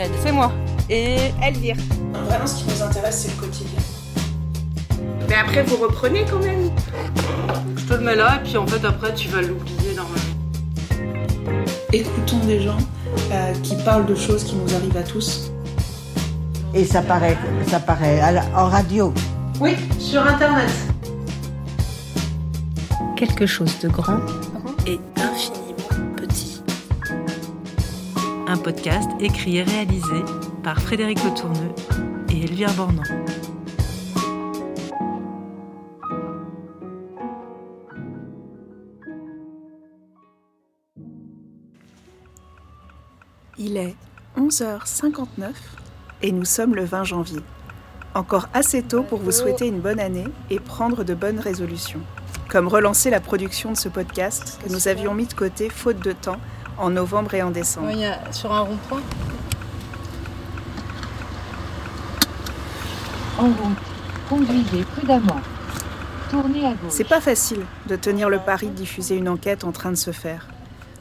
Fred. C'est moi. Et Elvire. Vraiment, ce qui nous intéresse, c'est le quotidien. Mais après, vous reprenez quand même. je te le mets là, et puis en fait, après, tu vas l'oublier normalement. Écoutons des gens euh, qui parlent de choses qui nous arrivent à tous. Et ça paraît, ça paraît la- en radio. Oui, sur Internet. quelque chose de grand et infiniment petit. Un podcast écrit et réalisé par Frédéric Le Tourneux et Elvire Bornand. Il est 11h59 et nous sommes le 20 janvier. Encore assez tôt pour vous souhaiter une bonne année et prendre de bonnes résolutions. Comme relancer la production de ce podcast que nous avions mis de côté faute de temps en novembre et en décembre. Il y a sur un rond-point. En conduisez prudemment. Tournez à gauche. C'est pas facile de tenir le pari de diffuser une enquête en train de se faire.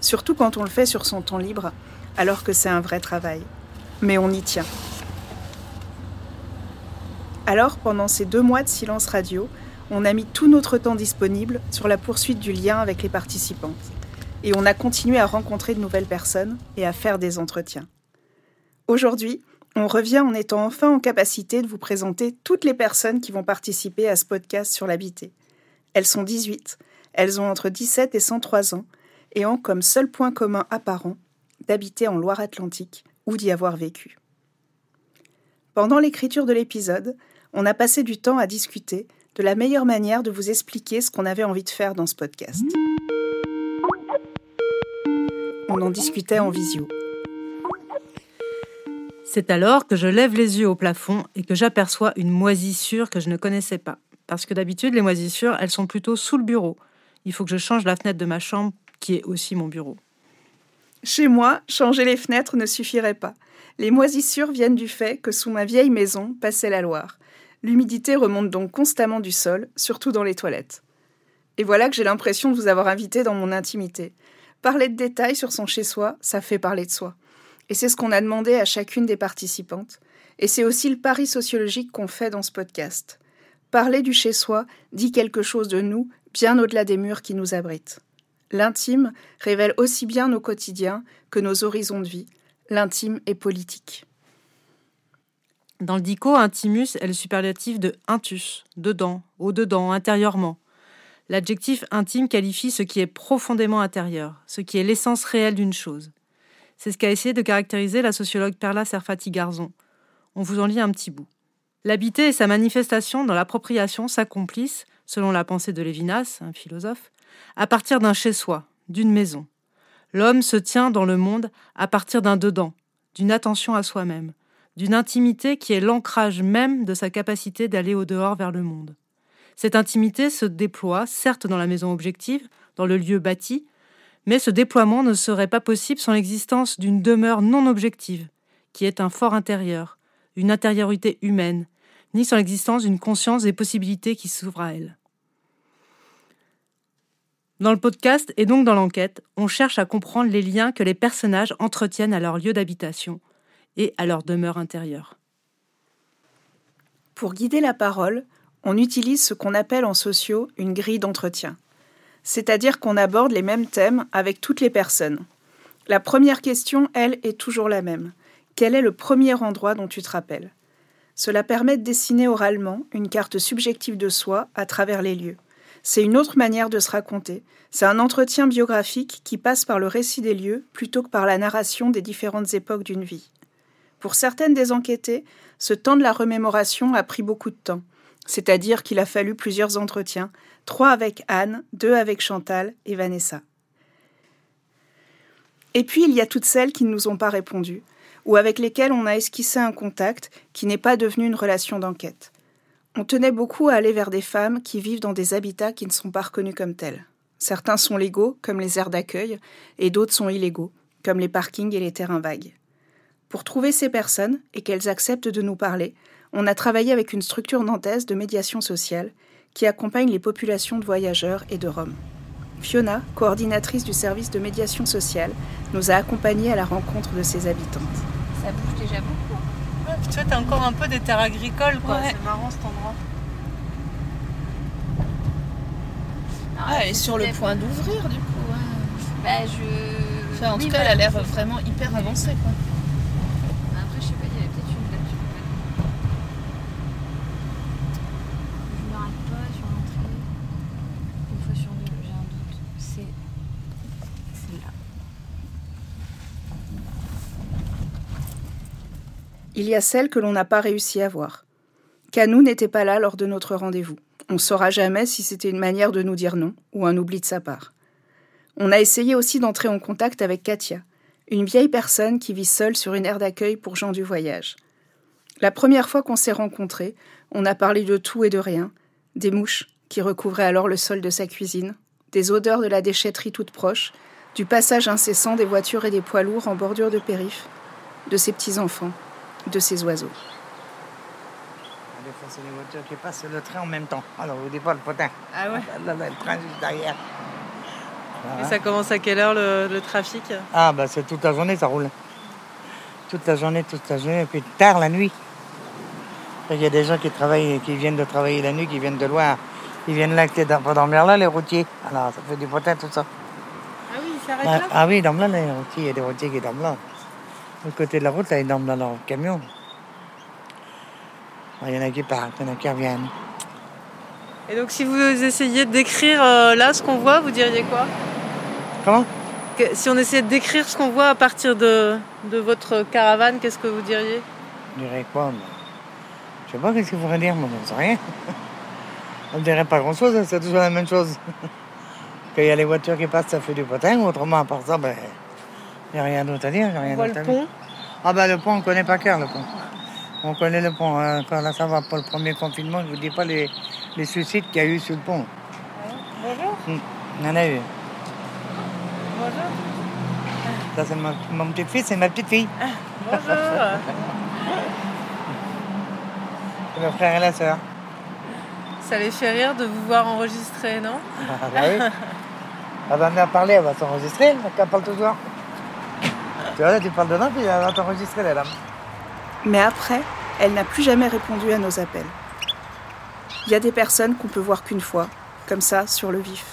Surtout quand on le fait sur son temps libre, alors que c'est un vrai travail. Mais on y tient. Alors, pendant ces deux mois de silence radio, on a mis tout notre temps disponible sur la poursuite du lien avec les participantes. Et on a continué à rencontrer de nouvelles personnes et à faire des entretiens. Aujourd'hui, on revient en étant enfin en capacité de vous présenter toutes les personnes qui vont participer à ce podcast sur l'habité. Elles sont 18, elles ont entre 17 et 103 ans et ont comme seul point commun apparent d'habiter en Loire-Atlantique ou d'y avoir vécu. Pendant l'écriture de l'épisode, on a passé du temps à discuter de la meilleure manière de vous expliquer ce qu'on avait envie de faire dans ce podcast. On en discutait en visio. C'est alors que je lève les yeux au plafond et que j'aperçois une moisissure que je ne connaissais pas. Parce que d'habitude, les moisissures, elles sont plutôt sous le bureau. Il faut que je change la fenêtre de ma chambre, qui est aussi mon bureau. Chez moi, changer les fenêtres ne suffirait pas. Les moisissures viennent du fait que sous ma vieille maison passait la Loire. L'humidité remonte donc constamment du sol, surtout dans les toilettes. Et voilà que j'ai l'impression de vous avoir invité dans mon intimité. Parler de détails sur son chez-soi, ça fait parler de soi. Et c'est ce qu'on a demandé à chacune des participantes. Et c'est aussi le pari sociologique qu'on fait dans ce podcast. Parler du chez-soi dit quelque chose de nous, bien au-delà des murs qui nous abritent. L'intime révèle aussi bien nos quotidiens que nos horizons de vie. L'intime est politique. Dans le dico, intimus est le superlatif de intus, dedans, au-dedans, intérieurement. L'adjectif intime qualifie ce qui est profondément intérieur, ce qui est l'essence réelle d'une chose. C'est ce qu'a essayé de caractériser la sociologue Perla Serfati-Garzon. On vous en lit un petit bout. L'habité et sa manifestation dans l'appropriation s'accomplissent, selon la pensée de Lévinas, un philosophe, à partir d'un chez-soi, d'une maison. L'homme se tient dans le monde à partir d'un dedans, d'une attention à soi-même, d'une intimité qui est l'ancrage même de sa capacité d'aller au dehors vers le monde. Cette intimité se déploie, certes dans la maison objective, dans le lieu bâti, mais ce déploiement ne serait pas possible sans l'existence d'une demeure non objective, qui est un fort intérieur, une intériorité humaine, ni sans l'existence d'une conscience des possibilités qui s'ouvrent à elle. Dans le podcast et donc dans l'enquête, on cherche à comprendre les liens que les personnages entretiennent à leur lieu d'habitation et à leur demeure intérieure. Pour guider la parole, on utilise ce qu'on appelle en sociaux une grille d'entretien. C'est-à-dire qu'on aborde les mêmes thèmes avec toutes les personnes. La première question, elle, est toujours la même. Quel est le premier endroit dont tu te rappelles? Cela permet de dessiner oralement une carte subjective de soi à travers les lieux. C'est une autre manière de se raconter. C'est un entretien biographique qui passe par le récit des lieux plutôt que par la narration des différentes époques d'une vie. Pour certaines des enquêtées, ce temps de la remémoration a pris beaucoup de temps, c'est-à-dire qu'il a fallu plusieurs entretiens, trois avec Anne, deux avec Chantal et Vanessa. Et puis il y a toutes celles qui ne nous ont pas répondu, ou avec lesquelles on a esquissé un contact qui n'est pas devenu une relation d'enquête. On tenait beaucoup à aller vers des femmes qui vivent dans des habitats qui ne sont pas reconnus comme tels. Certains sont légaux, comme les aires d'accueil, et d'autres sont illégaux, comme les parkings et les terrains vagues. Pour trouver ces personnes et qu'elles acceptent de nous parler, on a travaillé avec une structure nantaise de médiation sociale qui accompagne les populations de voyageurs et de Roms. Fiona, coordinatrice du service de médiation sociale, nous a accompagnés à la rencontre de ces habitantes. Ça bouge déjà beaucoup. Ouais, puis tu vois, t'as encore un peu des terres agricoles, quoi. Ouais. C'est marrant cet endroit. Ah, elle est sur le point d'ouvrir du coup. Bah, je. Enfin, en Oui, tout cas, elle a l'air vraiment hyper avancée. Quoi. Après, je sais pas, il y avait peut-être une date. Je m'arrête pas sur l'entrée. Une fois sur deux, j'ai un doute. C'est celle-là. Il y a celle que l'on n'a pas réussi à voir. Canou n'était pas là lors de notre rendez-vous. On ne saura jamais si c'était une manière de nous dire non ou un oubli de sa part. On a essayé aussi d'entrer en contact avec Katia, une vieille personne qui vit seule sur une aire d'accueil pour gens du voyage. La première fois qu'on s'est rencontrés, on a parlé de tout et de rien, des mouches qui recouvraient alors le sol de sa cuisine, des odeurs de la déchetterie toute proche, du passage incessant des voitures et des poids lourds en bordure de périph', de ses petits-enfants, de ses oiseaux. Des fois, c'est les voitures qui passent le train en même temps. Alors, vous dites pas le potin. Ah ouais Là, là, le train juste derrière. Et Voilà. ça commence à quelle heure le, le trafic? Ah, bah, c'est toute la journée, ça roule. Toute la journée, toute la journée, et puis tard la nuit. Il y a des gens qui travaillent, qui viennent de travailler la nuit, qui viennent de loin. Ils viennent là, qui pour dormir là, les routiers. Alors, ça fait du potin, tout ça. Ah oui, il s'arrête Ah, ah oui, ils dorment là, les routiers. Il y a des routiers qui dorment là. De côté de la route, là, ils dorment dans leur camion. Il y en a qui partent, il y en a qui reviennent. Et donc, si vous essayez de décrire euh, là ce qu'on voit, vous diriez quoi? Comment? Que- Si on essayait de décrire ce qu'on voit à partir de, de votre caravane, qu'est-ce que vous diriez? Je dirais quoi Je sais pas qu'est-ce qu'il faudrait dire, moi, j'en sais rien. On ne dirait pas grand-chose, hein, c'est toujours la même chose. Quand il y a les voitures qui passent, ça fait du potin, autrement, à part ça, ben, il n'y a rien d'autre à dire. a rien On voit le pont. Ah ben, le pont, on ne connaît pas cœur, le pont. On connaît le pont. hein. Quand là, ça va pour le premier confinement, je ne vous dis pas les, les suicides qu'il y a eu sur le pont. Bonjour. Hum, Il y en a eu. Bonjour. Ça, c'est ma- mon petit-fils et ma petite-fille. Bonjour. C'est le frère et la sœur. Ça les fait rire de vous voir enregistrer, non? Ah bah oui. Elle va venir parler, elle va s'enregistrer, elle parle toujours. Tu parles puis elle va t'enregistrer, dame. Mais après, elle n'a plus jamais répondu à nos appels. Il y a des personnes qu'on peut voir qu'une fois, comme ça, sur le vif.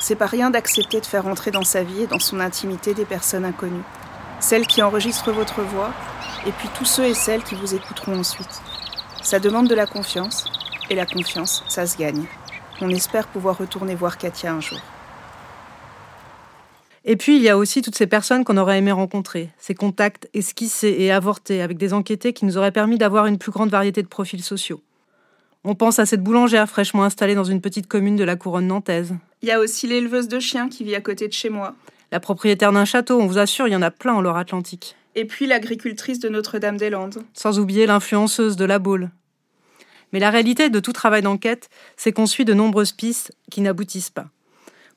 C'est pas rien d'accepter de faire entrer dans sa vie et dans son intimité des personnes inconnues. Celles qui enregistrent votre voix, et puis tous ceux et celles qui vous écouteront ensuite. Ça demande de la confiance, et la confiance, ça se gagne. On espère pouvoir retourner voir Katia un jour. Et puis, il y a aussi toutes ces personnes qu'on aurait aimé rencontrer, ces contacts esquissés et avortés avec des enquêtés qui nous auraient permis d'avoir une plus grande variété de profils sociaux. On pense à cette boulangère fraîchement installée dans une petite commune de la couronne nantaise. Il y a aussi l'éleveuse de chiens qui vit à côté de chez moi, La propriétaire d'un château, on vous assure, il y en a plein en Loire-Atlantique. et puis l'agricultrice de Notre-Dame-des-Landes. Sans oublier l'influenceuse de la Baule. Mais la réalité de tout travail d'enquête, c'est qu'on suit de nombreuses pistes qui n'aboutissent pas.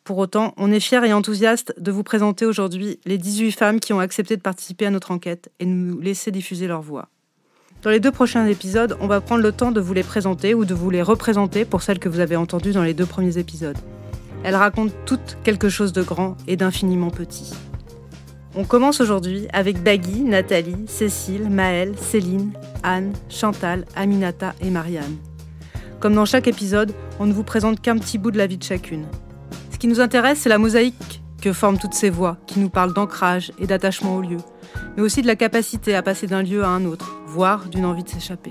Pour autant, on est fiers et enthousiastes de vous présenter aujourd'hui les 18 femmes qui ont accepté de participer à notre enquête et de nous laisser diffuser leur voix. Dans les deux prochains épisodes, on va prendre le temps de vous les présenter ou de vous les représenter pour celles que vous avez entendues dans les deux premiers épisodes. Elles racontent toutes quelque chose de grand et d'infiniment petit. On commence aujourd'hui avec Baggy, Nathalie, Cécile, Maëlle, Céline, Anne, Chantal, Aminata et Marianne. Comme dans chaque épisode, on ne vous présente qu'un petit bout de la vie de chacune. Ce qui nous intéresse, c'est la mosaïque que forment toutes ces voix, qui nous parlent d'ancrage et d'attachement au lieu, mais aussi de la capacité à passer d'un lieu à un autre, voire d'une envie de s'échapper.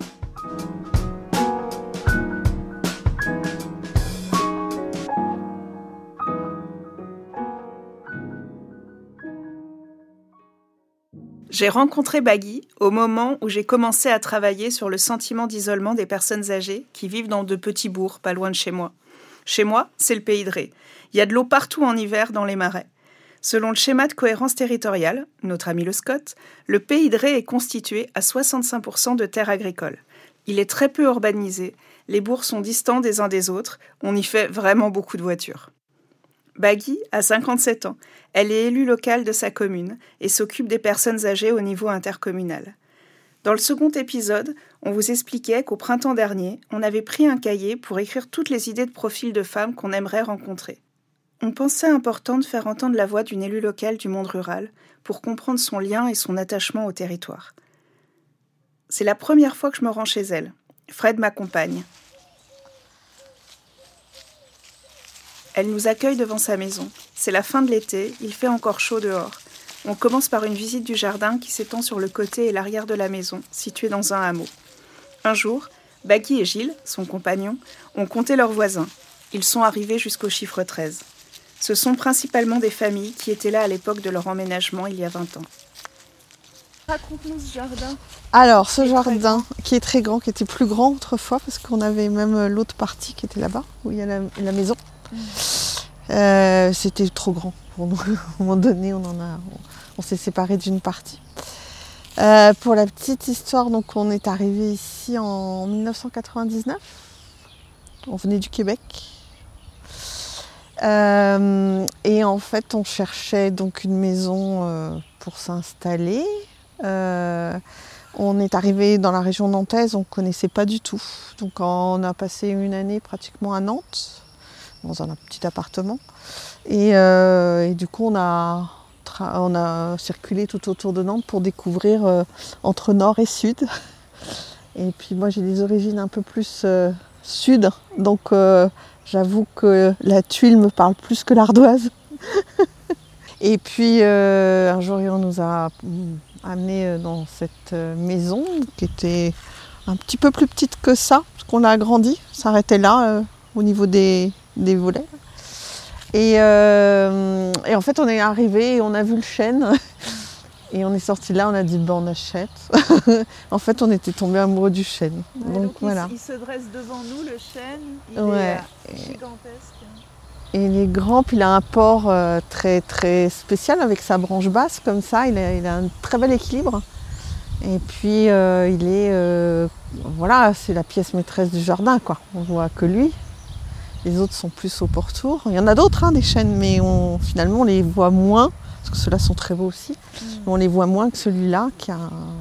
J'ai rencontré Baggy au moment où j'ai commencé à travailler sur le sentiment d'isolement des personnes âgées qui vivent dans de petits bourgs pas loin de chez moi. Chez moi, c'est le pays de Ré. Il y a de l'eau partout en hiver dans les marais. Selon le schéma de cohérence territoriale, notre ami le Scott, le pays de Ré est constitué à 65% de terres agricoles. Il est très peu urbanisé, les bourgs sont distants des uns des autres, on y fait vraiment beaucoup de voitures. Baggy a 57 ans. Elle est élue locale de sa commune et s'occupe des personnes âgées au niveau intercommunal. Dans le second épisode, on vous expliquait qu'au printemps dernier, on avait pris un cahier pour écrire toutes les idées de profil de femmes qu'on aimerait rencontrer. On pensait important de faire entendre la voix d'une élue locale du monde rural pour comprendre son lien et son attachement au territoire. C'est la première fois que je me rends chez elle. Fred m'accompagne. Elle nous accueille devant sa maison. C'est la fin de l'été, il fait encore chaud dehors. On commence par une visite du jardin qui s'étend sur le côté et l'arrière de la maison, située dans un hameau. Un jour, Baggy et Gilles, son compagnon, ont compté leurs voisins. Ils sont arrivés jusqu'au chiffre 13. Ce sont principalement des familles qui étaient là à l'époque de leur emménagement il y a 20 ans. Raconte-nous ce jardin. Alors, ce jardin qui est très grand, qui était plus grand autrefois, parce qu'on avait même l'autre partie qui était là-bas, où il y a la, la maison. Euh, C'était trop grand à un moment donné, on, on, s'est séparé d'une partie. Euh, pour la petite histoire, donc on est arrivé ici en 1999. On venait du Québec. Euh, et en fait, on cherchait donc une maison euh, pour s'installer. On est arrivé dans la région nantaise, on ne connaissait pas du tout. Donc on a passé une année pratiquement à Nantes, dans un petit appartement. Et, et du coup, on a, on a circulé tout autour de Nantes pour découvrir euh, entre nord et sud. Et puis moi j'ai des origines un peu plus euh, sud, donc euh, j'avoue que la tuile me parle plus que l'ardoise. et puis un jour on nous a amenés dans cette maison qui était un petit peu plus petite que ça, parce qu'on l'a agrandi, s'arrêtait là au niveau des, des volets. Et, euh, et, en fait, on est arrivé et on a vu le chêne. Et on est sorti là, on a dit, ben on achète. en fait, on était tombé amoureux du chêne. Ouais, donc, donc voilà. Il, il, se dresse devant nous, le chêne. Il ouais. est gigantesque. Et il est grand, puis il a un port euh, très, très spécial avec sa branche basse, comme ça. Il a, il a un très bel équilibre. Et puis, euh, il est. euh, voilà, c'est la pièce maîtresse du jardin, quoi. On voit que lui. Les autres sont plus au pourtour. Il y en a d'autres, hein, des chênes, mais on, finalement on les voit moins, parce que ceux-là sont très beaux aussi. Mm. Mais on les voit moins que celui-là, qui a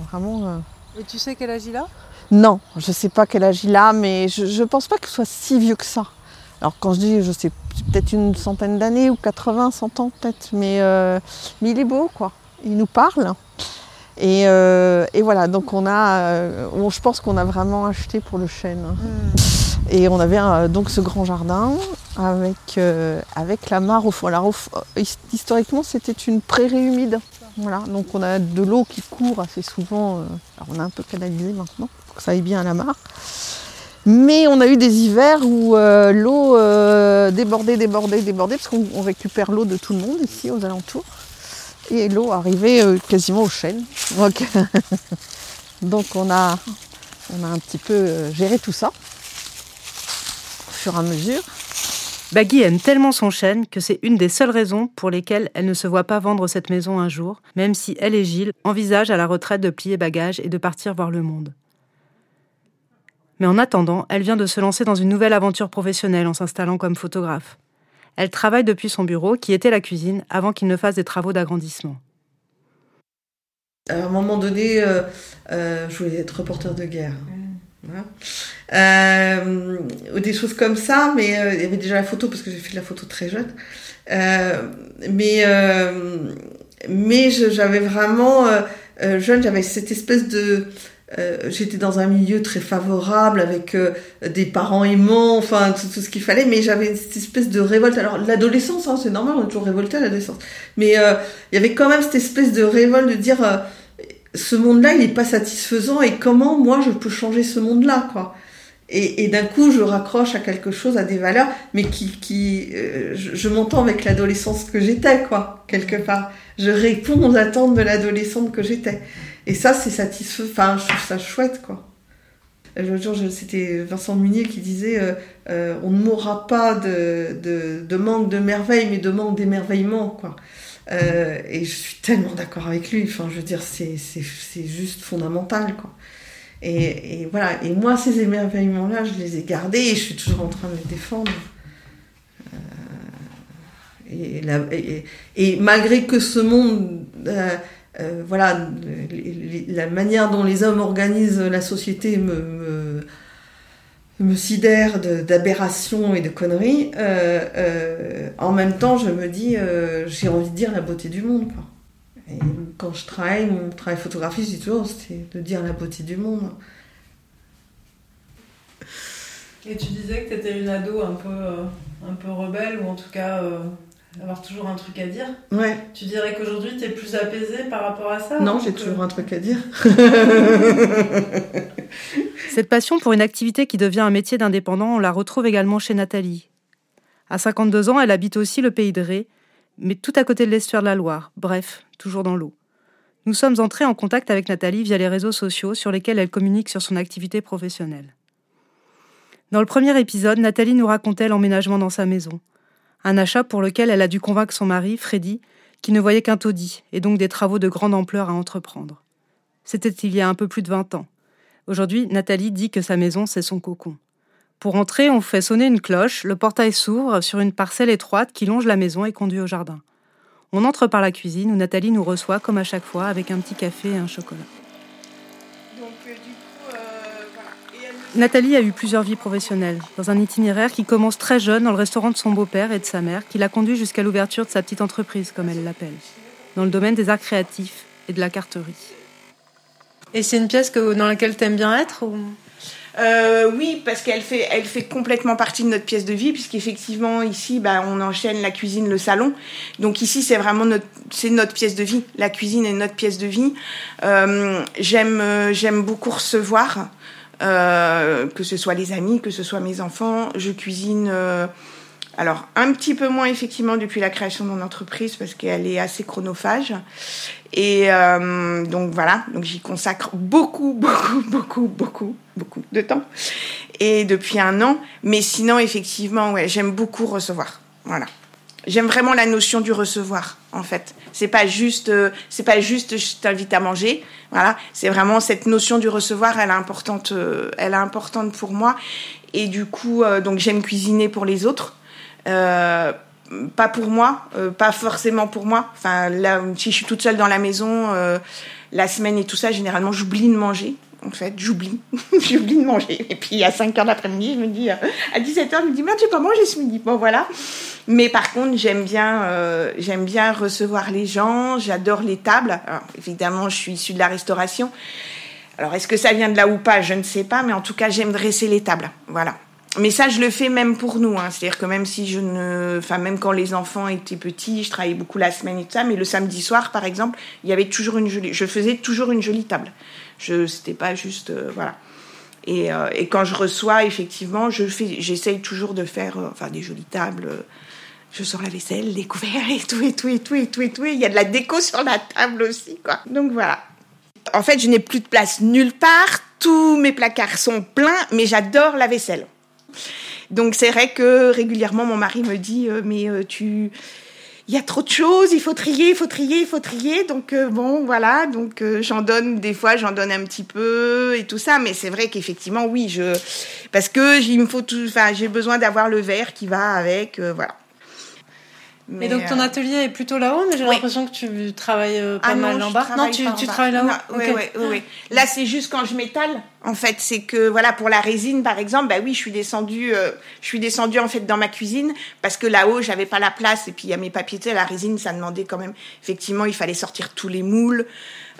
vraiment. euh, Et tu sais quel âge il a Non, je ne sais pas quel âge il a, mais je ne pense pas qu'il soit si vieux que ça. Alors quand je dis, je sais, peut-être une centaine d'années ou 80, 100 ans peut-être, mais, euh, mais il est beau, quoi. Il nous parle. Et, euh, et voilà, donc on a, euh, on- je pense qu'on a vraiment acheté pour le chêne. Et on avait donc ce grand jardin avec, euh, avec la mare au fond. Alors, historiquement, c'était une prairie humide. Voilà, donc on a de l'eau qui court assez souvent. alors on a un peu canalisé maintenant pour que ça aille bien à la mare. Mais on a eu des hivers où euh, l'eau euh, débordait, débordait, débordait, parce qu'on on récupère l'eau de tout le monde ici aux alentours. Et l'eau arrivait euh, quasiment au chêne. Donc, donc on, a, on a un petit peu euh, géré tout ça au fur et à mesure. Baggy aime tellement son chêne que c'est une des seules raisons pour lesquelles elle ne se voit pas vendre cette maison un jour, même si elle et Gilles envisagent à la retraite de plier bagages et de partir voir le monde. Mais en attendant, elle vient de se lancer dans une nouvelle aventure professionnelle en s'installant comme photographe. Elle travaille depuis son bureau, qui était la cuisine, avant qu'il ne fasse des travaux d'agrandissement. À un moment donné, euh, euh, je voulais être reporter de guerre. Voilà. Euh, ou des choses comme ça, mais euh, il y avait déjà la photo parce que j'ai fait de la photo très jeune. Euh, mais euh, mais je- j'avais vraiment jeune, j'avais cette espèce de euh, j'étais dans un milieu très favorable avec euh, des parents aimants, enfin tout, tout ce qu'il fallait, mais j'avais cette espèce de révolte. Alors l'adolescence, hein, c'est normal, on est toujours révolté à l'adolescence, mais euh, il y avait quand même cette espèce de révolte de dire euh, ce monde-là, il n'est pas satisfaisant et comment moi je peux changer ce monde-là, quoi. Et, et d'un coup, je raccroche à quelque chose, à des valeurs, mais qui, qui, je, je m'entends avec l'adolescence que j'étais, quoi, quelque part. Je réponds aux attentes de l'adolescente que j'étais. Et ça, c'est satisfaisant. Enfin, je trouve ça chouette, quoi. Euh, L'autre jour, c'était Vincent Munier qui disait euh, euh, on ne mourra pas de, manque de merveille, mais de manque d'émerveillement, quoi. Et je suis tellement d'accord avec lui. Enfin, je veux dire, c'est juste fondamental, quoi. Et, voilà. Et moi, ces émerveillements-là, je les ai gardés et je suis toujours en train de les défendre. Et malgré que ce monde, euh, voilà, la manière dont les hommes organisent la société me, sidère d'aberrations et de conneries, euh, euh, en même temps, je me dis, j'ai envie de dire la beauté du monde. Quand je travaille, mon travail photographie, je toujours, de dire la beauté du monde. Et tu disais que tu étais une ado un peu, rebelle, ou en tout cas avoir toujours un truc à dire. Ouais. Tu dirais qu'aujourd'hui tu es plus apaisée par rapport à ça Non, j'ai que- toujours un truc à dire. Cette passion pour une activité qui devient un métier d'indépendant, on la retrouve également chez Nathalie. À 52 ans, elle habite aussi le pays de Ré, mais tout à côté de l'estuaire de la Loire, bref, toujours dans l'eau. Nous sommes entrés en contact avec Nathalie via les réseaux sociaux sur lesquels elle communique sur son activité professionnelle. Dans le premier épisode, Nathalie nous racontait l'emménagement dans sa maison, un achat pour lequel elle a dû convaincre son mari, Freddy, qui ne voyait qu'un taudis et donc des travaux de grande ampleur à entreprendre. C'était il y a un peu plus de 20 ans. Aujourd'hui, Nathalie dit que sa maison, c'est son cocon. Pour entrer, on fait sonner une cloche, le portail s'ouvre sur une parcelle étroite qui longe la maison et conduit au jardin. On entre par la cuisine où Nathalie nous reçoit comme à chaque fois avec un petit café et un chocolat. Nathalie a eu plusieurs vies professionnelles, dans un itinéraire qui commence très jeune dans le restaurant de son beau-père et de sa mère, qui l'a conduit jusqu'à l'ouverture de sa petite entreprise, comme elle l'appelle, dans le domaine des arts créatifs et de la carterie. Et c'est une pièce que, dans laquelle tu aimes bien être ou... Euh, oui, parce qu'elle fait, elle fait complètement partie de notre pièce de vie, puisqu'effectivement ici, bah, on enchaîne la cuisine, le salon. Donc ici, c'est vraiment notre, c'est notre pièce de vie. La cuisine est notre pièce de vie. Euh, j'aime, euh, j'aime beaucoup recevoir, euh, que ce soit les amis, que ce soit mes enfants. Je cuisine. euh, alors, un petit peu moins effectivement depuis la création de mon entreprise parce qu'elle est assez chronophage. Et euh, donc voilà, donc j'y consacre beaucoup, beaucoup, beaucoup, beaucoup, beaucoup de temps. Et depuis un an. Mais sinon, effectivement, ouais, j'aime beaucoup recevoir. Voilà. J'aime vraiment la notion du recevoir, en fait. C'est pas juste, euh, c'est pas juste je t'invite à manger. Voilà. C'est vraiment cette notion du recevoir, elle est importante, euh, elle est importante pour moi. Et du coup, euh, donc j'aime cuisiner pour les autres. Euh, pas pour moi, euh, pas forcément pour moi. Enfin, là, si je suis toute seule dans la maison, la semaine et tout ça, généralement, j'oublie de manger. En fait, j'oublie. j'oublie de manger. Et puis, à 5 heures d'après-midi, je me dis, euh, à 17 heures, je me dis, merde, j'ai pas mangé ce midi. Bon, voilà. Mais par contre, j'aime bien, euh, j'aime bien recevoir les gens. J'adore les tables. Évidemment, je suis issue de la restauration. Alors, est-ce que ça vient de là ou pas Je ne sais pas. Mais en tout cas, j'aime dresser les tables. Voilà. Mais ça, je le fais même pour nous. Hein. C'est-à-dire que même si je ne, enfin même quand les enfants étaient petits, je travaillais beaucoup la semaine et tout ça. Mais le samedi soir, par exemple, il y avait toujours une jolie. Je faisais toujours une jolie table. Je, c'était pas juste, euh, voilà. Et, euh, et quand je reçois, effectivement, je fais, j'essaye toujours de faire, euh, enfin des jolies tables. je sors la vaisselle, les couverts et tout et tout et tout et tout et tout. Il y a de la déco sur la table aussi, quoi. Donc voilà. En fait, je n'ai plus de place nulle part. Tous mes placards sont pleins, mais j'adore la vaisselle. Donc c'est vrai que régulièrement mon mari me dit mais tu il y a trop de choses, il faut trier, il faut trier, il faut trier. Donc euh, bon voilà, donc euh, j'en donne des fois, j'en donne un petit peu et tout ça, mais c'est vrai qu'effectivement oui, je parce que j'ai besoin d'avoir le verre qui va avec euh, voilà. Mais donc ton euh, atelier est plutôt là-haut, mais j'ai oui. l'impression que tu travailles euh, pas Ah mal non, en je bas. Non, tu, en tu travailles là-haut. Oui, oui, oui, oui. Là, c'est juste quand je m'étale. En fait, c'est que voilà pour la résine, par exemple, bah oui, je suis descendue, euh, je suis descendue en fait dans ma cuisine parce que là-haut, j'avais pas la place et puis il y a mes papiers, la résine, ça demandait quand même. Effectivement, il fallait sortir tous les moules,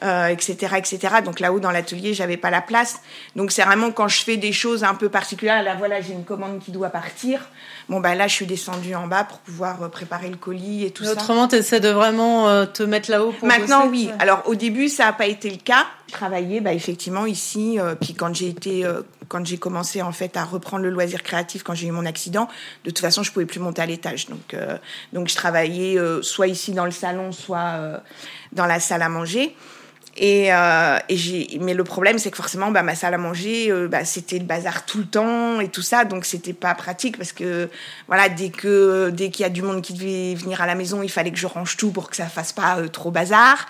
euh, etc., etc. Donc là-haut dans l'atelier, j'avais pas la place. Donc c'est vraiment quand je fais des choses un peu particulières. Là, voilà, j'ai une commande qui doit partir. Bon bah là, je suis descendue en bas pour pouvoir euh, préparer le colis et tout ça. autrement, essaies de vraiment euh, te mettre là-haut pour Maintenant, bosser, oui. ouais. Alors, au début, ça n'a pas été le cas. Je travaillais, bah, effectivement, ici. euh, puis quand j'ai été, quand j'ai commencé en fait à reprendre le loisir créatif, quand j'ai eu mon accident, de toute façon, je pouvais plus monter à l'étage. Donc, euh, donc, je travaillais euh, soit ici dans le salon, soit euh, dans la salle à manger. Et, euh, et j'ai, mais le problème, c'est que forcément, bah, ma salle à manger, euh, bah, c'était le bazar tout le temps et tout ça, donc c'était pas pratique parce que voilà, dès que dès qu'il y a du monde qui devait venir à la maison, il fallait que je range tout pour que ça fasse pas euh, trop bazar.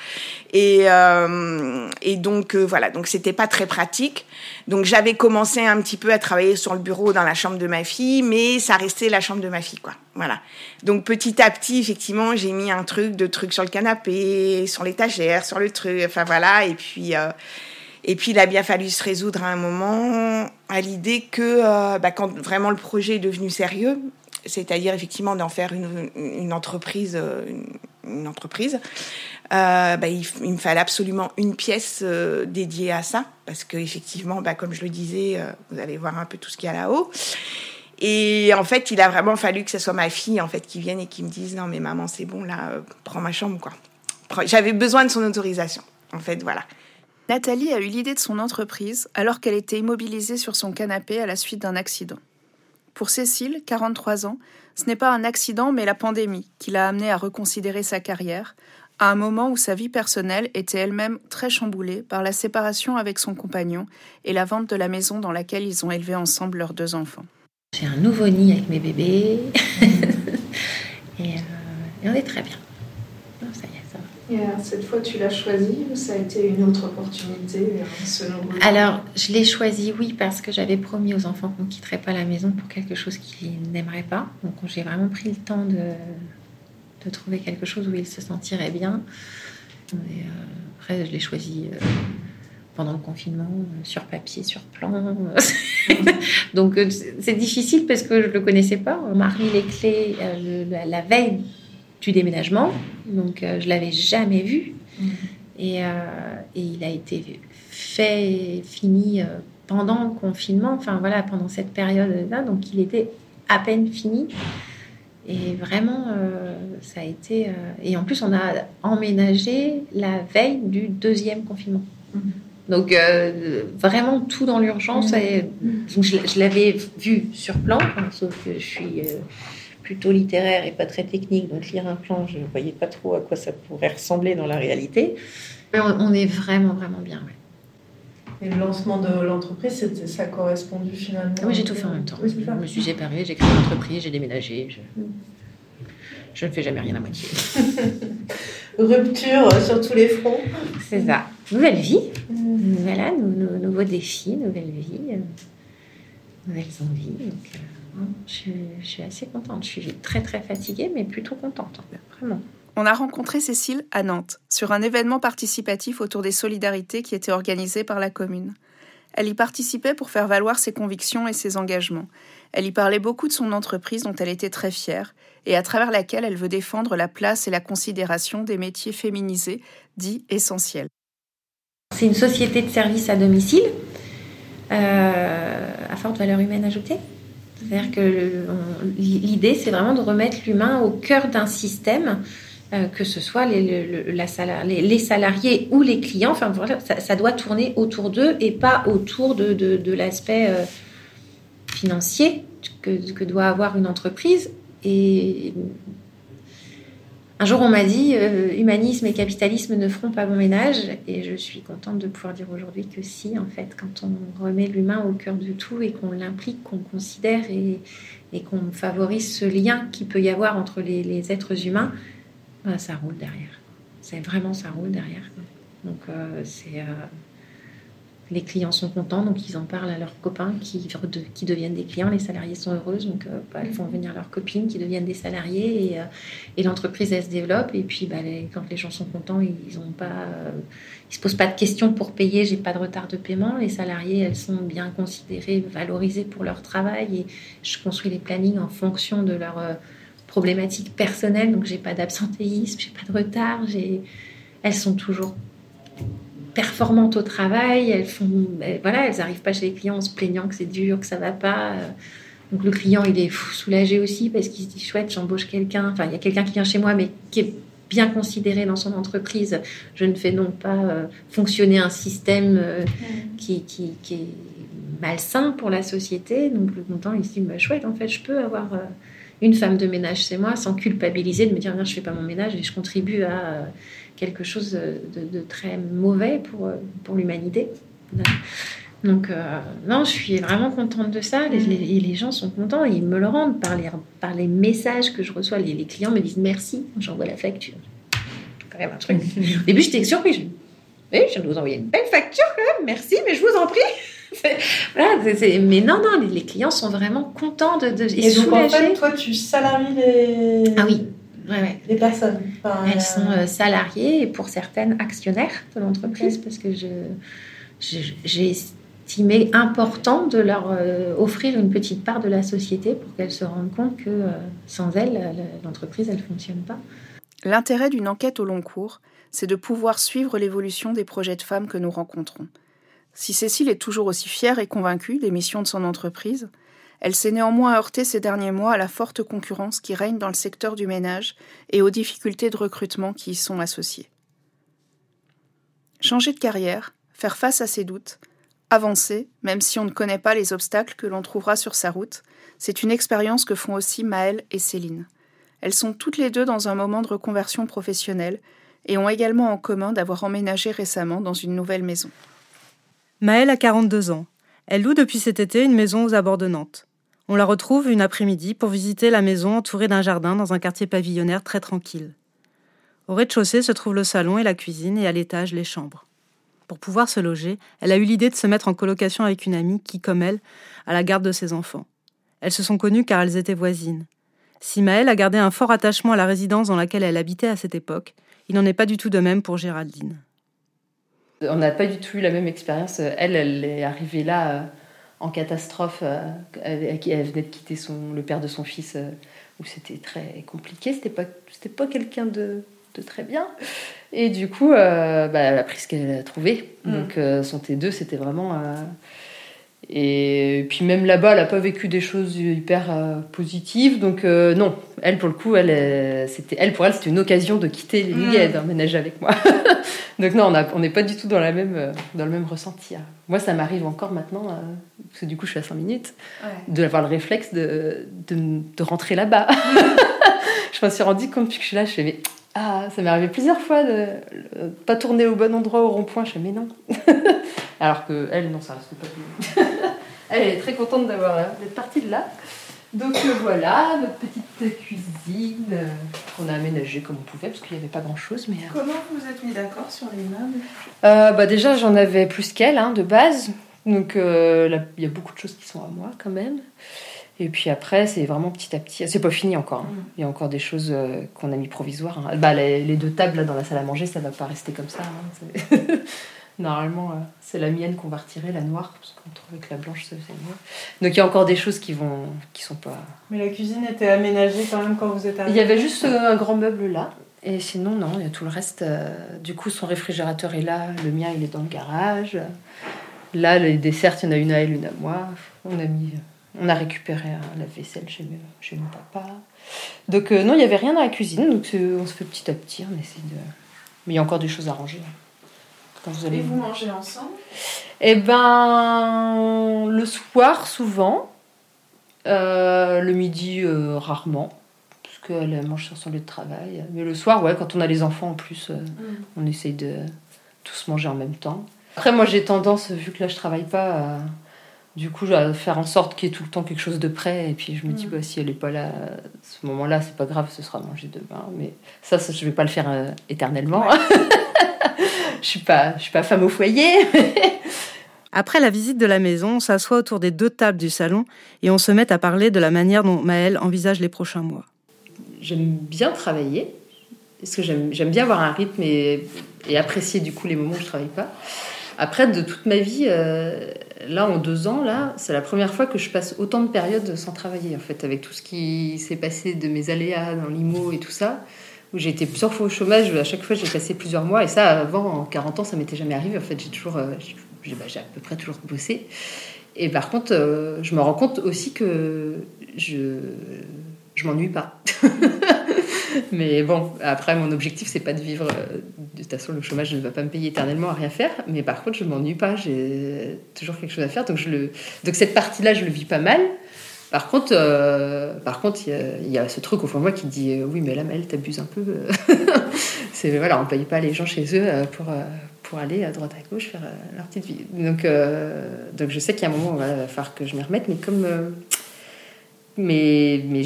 Et euh, et donc voilà, donc c'était pas très pratique. Donc j'avais commencé un petit peu à travailler sur le bureau dans la chambre de ma fille, mais ça restait la chambre de ma fille, quoi. Voilà. Donc petit à petit, effectivement, j'ai mis un truc, de trucs sur le canapé, sur l'étagère, sur le truc, enfin voilà. Et puis, euh, et puis il a bien fallu se résoudre à un moment à l'idée que euh, bah, quand vraiment le projet est devenu sérieux, c'est-à-dire effectivement d'en faire une, entreprise, une, entreprise, euh, bah, il, me fallait absolument une pièce dédiée à ça, parce que effectivement, bah, comme je le disais, vous allez voir un peu tout ce qu'il y a là-haut. Et en fait, il a vraiment fallu que ce soit ma fille en fait qui vienne et qui me dise non mais maman c'est bon là, euh, prends ma chambre quoi. J'avais besoin de son autorisation. En fait, voilà. Nathalie a eu l'idée de son entreprise alors qu'elle était immobilisée sur son canapé à la suite d'un accident. Pour Cécile, 43 ans, ce n'est pas un accident mais la pandémie qui l'a amenée à reconsidérer sa carrière, à un moment où sa vie personnelle était elle-même très chamboulée par la séparation avec son compagnon et la vente de la maison dans laquelle ils ont élevé ensemble leurs deux enfants. J'ai un nouveau nid avec mes bébés et, euh, et, on est très bien. Non, ça y est, ça va. Et alors, cette fois, tu l'as choisi ou ça a été une autre opportunité euh, selon vous? Alors, je l'ai choisi, oui, parce que j'avais promis aux enfants qu'on ne quitterait pas la maison pour quelque chose qu'ils n'aimeraient pas. Donc, j'ai vraiment pris le temps de, de trouver quelque chose où ils se sentiraient bien. Et, euh, après, je l'ai choisi euh, pendant le confinement, euh, sur papier, sur plan. Donc, euh, c'est difficile parce que je ne le connaissais pas. On m'a remis les clés euh, la, veille du déménagement. Donc, je ne l'avais jamais vu. Mmh. Et, et, il a été fait et fini pendant le confinement, enfin voilà, pendant cette période-là. Donc, il était à peine fini. Et vraiment, euh, ça a été. Euh, et en plus, on a emménagé la veille du deuxième confinement. Mmh. Donc, euh, vraiment tout dans l'urgence. Mmh. Je, je l'avais vu sur plan, hein, sauf que je suis plutôt littéraire et pas très technique. Donc, lire un plan, je ne voyais pas trop à quoi ça pourrait ressembler dans la réalité. Mais on, on est vraiment, vraiment bien. Ouais. Et le lancement de l'entreprise, ça a correspondu finalement Oui, j'ai tout fait en même temps. Oui, je me suis séparée, j'ai créé l'entreprise, j'ai déménagé. Je... je... ne fais jamais rien à moitié. Rupture sur tous les fronts. C'est ça. Nouvelle vie. Voilà, nou nouveaux défis, nouvelle vie, euh, nouvelles envies. Euh, je, je, suis assez contente. Je suis très très fatiguée, mais plutôt contente, vraiment. On a rencontré Cécile à Nantes, sur un événement participatif autour des solidarités qui était organisé par la commune. Elle y participait pour faire valoir ses convictions et ses engagements. Elle y parlait beaucoup de son entreprise dont elle était très fière et à travers laquelle elle veut défendre la place et la considération des métiers féminisés, dits essentiels. C'est une société de services à domicile euh, à forte valeur humaine ajoutée. C'est-à-dire que l'idée, c'est vraiment de remettre l'humain au cœur d'un système euh, que ce soit les, les, la les, les, salariés ou les clients. Ça, doit tourner autour d'eux et pas autour de, l'aspect euh, financier que, doit avoir une entreprise. Un jour, on m'a dit euh, humanisme et capitalisme ne feront pas bon ménage. Et je suis contente de pouvoir dire aujourd'hui que si, en fait, quand on remet l'humain au cœur de tout et qu'on l'implique, qu'on considère et, qu'on favorise ce lien qu'il peut y avoir entre les, êtres humains, ah, ça roule derrière. C'est vraiment ça roule derrière. Donc euh, c'est euh, les clients sont contents, donc ils en parlent à leurs copains qui, de, qui deviennent des clients. Les salariés sont heureuses, donc euh, bah, elles font venir leurs copines qui deviennent des salariés et, et l'entreprise elle se développe. Et puis bah, les, quand les gens sont contents, ils ont pas, ils se posent pas de questions pour payer. J'ai pas de retard de paiement. Les salariés, elles sont bien considérées, valorisées pour leur travail et je construis les plannings en fonction de leur problématiques personnelles, donc j'ai pas d'absentéisme, j'ai pas de retard, j'ai... elles sont toujours performantes au travail, elles font, voilà, elles arrivent pas chez les clients en se plaignant que c'est dur, que ça va pas. Donc le client il est soulagé aussi parce qu'il se dit chouette, j'embauche quelqu'un, enfin il y a quelqu'un qui vient chez moi mais qui est bien considéré dans son entreprise. Je ne fais donc pas euh, fonctionner un système euh, qui, qui, qui, est malsain pour la société. Donc le content il se dit bah, chouette en fait je peux avoir euh, une femme de ménage chez moi sans culpabiliser de me dire non je fais pas mon ménage et je contribue à euh, quelque chose de, de très mauvais pour, euh, pour l'humanité. Donc euh, non, je suis vraiment contente de ça. Les, les, les, gens sont contents et ils me le rendent par les, par les messages que je reçois. Les, les clients me disent merci, j'envoie la facture. Quand même un truc. Au début, j'étais surprise. Oui, je viens de vous envoyer une belle facture quand même. Merci, mais je vous en prie. voilà, c est, c est, mais non, non, les, clients sont vraiment contents de. de et, et donc en fait, toi, tu salaries les. Ah oui. Ouais, ouais. Les personnes. Enfin, Elles euh... sont euh, salariées et pour certaines actionnaires de l'entreprise okay. parce que je, j'ai estimé important de leur euh, offrir une petite part de la société pour qu'elles se rendent compte que euh, sans elles, l'entreprise, elle ne fonctionne pas. L'intérêt d'une enquête au long cours, c'est de pouvoir suivre l'évolution des projets de femmes que nous rencontrons. Si Cécile est toujours aussi fière et convaincue des missions de son entreprise, elle s'est néanmoins heurtée ces derniers mois à la forte concurrence qui règne dans le secteur du ménage et aux difficultés de recrutement qui y sont associées. Changer de carrière, faire face à ses doutes, avancer, même si on ne connaît pas les obstacles que l'on trouvera sur sa route, c'est une expérience que font aussi Maëlle et Céline. Elles sont toutes les deux dans un moment de reconversion professionnelle et ont également en commun d'avoir emménagé récemment dans une nouvelle maison. Maëlle a 42 ans. Elle loue depuis cet été une maison aux abords de Nantes. On la retrouve une après-midi pour visiter la maison entourée d'un jardin dans un quartier pavillonnaire très tranquille. Au rez-de-chaussée se trouvent le salon et la cuisine et à l'étage les chambres. Pour pouvoir se loger, elle a eu l'idée de se mettre en colocation avec une amie qui, comme elle, a la garde de ses enfants. Elles se sont connues car elles étaient voisines. Si Maëlle a gardé un fort attachement à la résidence dans laquelle elle habitait à cette époque, il n'en est pas du tout de même pour Géraldine. On n'a pas du tout eu la même expérience. Elle, elle est arrivée là euh, en catastrophe. euh, Elle, elle venait de quitter son, le père de son fils, euh, où c'était très compliqué. C'était pas, c'était pas quelqu'un de, de très bien. Et du coup, euh, bah, elle a pris ce qu'elle a trouvé. Mm. Donc son T2, c'était vraiment. Et puis même là-bas, elle n'a pas vécu des choses hyper euh, positives. Donc euh, non, elle pour le coup, elle, euh, c'était, elle pour elle, c'était une occasion de quitter les Mm. Ligues d'emménager avec moi. donc non, on n'est pas du tout dans, la même, dans le même ressenti. hein. Moi, ça m'arrive encore maintenant, parce que du coup, je suis à 5 minutes, d'avoir le réflexe de, de, de rentrer là-bas. je m'en suis rendu compte depuis que je suis là, je fais mais ah, ça m'est arrivé plusieurs fois de euh, pas tourner au bon endroit au rond-point. Je fais mais non. Alors que elle, non, ça reste pas plus. elle est très contente d'avoir euh, d'être partie de là. Donc euh, voilà, notre petite cuisine euh, qu'on a aménagée comme on pouvait parce qu'il n'y avait pas grand-chose. Mais Comment vous vous êtes mis d'accord sur les meubles? Bah déjà, j'en avais plus qu'elle, hein, de base. Donc, là, il y a beaucoup de choses qui sont à moi, quand même. Et puis après, c'est vraiment petit à petit. C'est pas fini encore. hein. Il y a encore des choses euh, qu'on a mis provisoires. hein. Bah, les, les deux tables là, dans la salle à manger, ça va pas rester comme ça. hein. Normalement, euh, c'est la mienne qu'on va retirer, la noire, parce qu'on trouve avec la blanche, c'est mieux. Donc, il y a encore des choses qui vont, qui sont pas. Mais la cuisine était aménagée quand même quand vous êtes Il arrivé y avait juste euh, un grand meuble là. Et sinon, non, il y a tout le reste. du coup, son réfrigérateur est là, le mien, il est dans le garage. Là, les desserts, il y en a une à elle, une à moi. On a mis. On a récupéré un lave-vaisselle chez, mes- chez mon papa. Donc, euh, non, il n'y avait rien dans la cuisine. Donc, on se fait petit à petit. On essaie de. Mais il y a encore des choses à ranger. Quand vous allez Et vous mangez ensemble? Eh ben, le soir, souvent. Euh, le midi, euh, rarement. Parce qu'elle elle mange sur son lieu de travail. Mais le soir, ouais, quand on a les enfants en plus, euh, on essaye de tous manger en même temps. Après, moi, j'ai tendance, vu que là, je travaille pas, à, du coup, à faire en sorte qu'il y ait tout le temps quelque chose de prêt. Et puis, je me dis, Mm. bah, si elle est pas là, à ce moment-là, c'est pas grave, ce sera mangé demain. Mais ça, ça je vais pas le faire euh, éternellement. je suis pas, je suis pas femme au foyer. Après la visite de la maison, on s'assoit autour des deux tables du salon et on se met à parler de la manière dont Maëlle envisage les prochains mois. j'aime bien travailler, parce que j'aime j'aime bien avoir un rythme et, et apprécier du coup les moments où je travaille pas. Après, de toute ma vie, euh, là en deux ans, là, c'est la première fois que je passe autant de périodes sans travailler en fait, avec tout ce qui s'est passé de mes aléas dans l'IMO et tout ça, où j'ai été plusieurs fois au chômage, à chaque fois j'ai passé plusieurs mois, et ça avant, en 40 ans, ça m'était jamais arrivé en fait, j'ai toujours, euh, bah, j'ai à peu près toujours bossé. Et par contre, euh, je me rends compte aussi que je, je m'ennuie pas. mais bon, après, mon objectif, c'est pas de vivre. euh, De toute façon, le chômage ne va pas me payer éternellement à rien faire. Mais par contre, je m'ennuie pas. J'ai toujours quelque chose à faire. Donc, je le... donc cette partie-là, je le vis pas mal. Par contre, euh, par contre, il y a- ce truc au fond de moi qui dit euh, oui, mais là, Mel, t'abuses un peu. c'est voilà, on paye pas les gens chez eux euh, pour euh, pour aller à droite à gauche faire euh, leur petite vie. Donc euh, donc je sais qu'il y a un moment où il va falloir que je m'y remette, mais comme euh, mais mais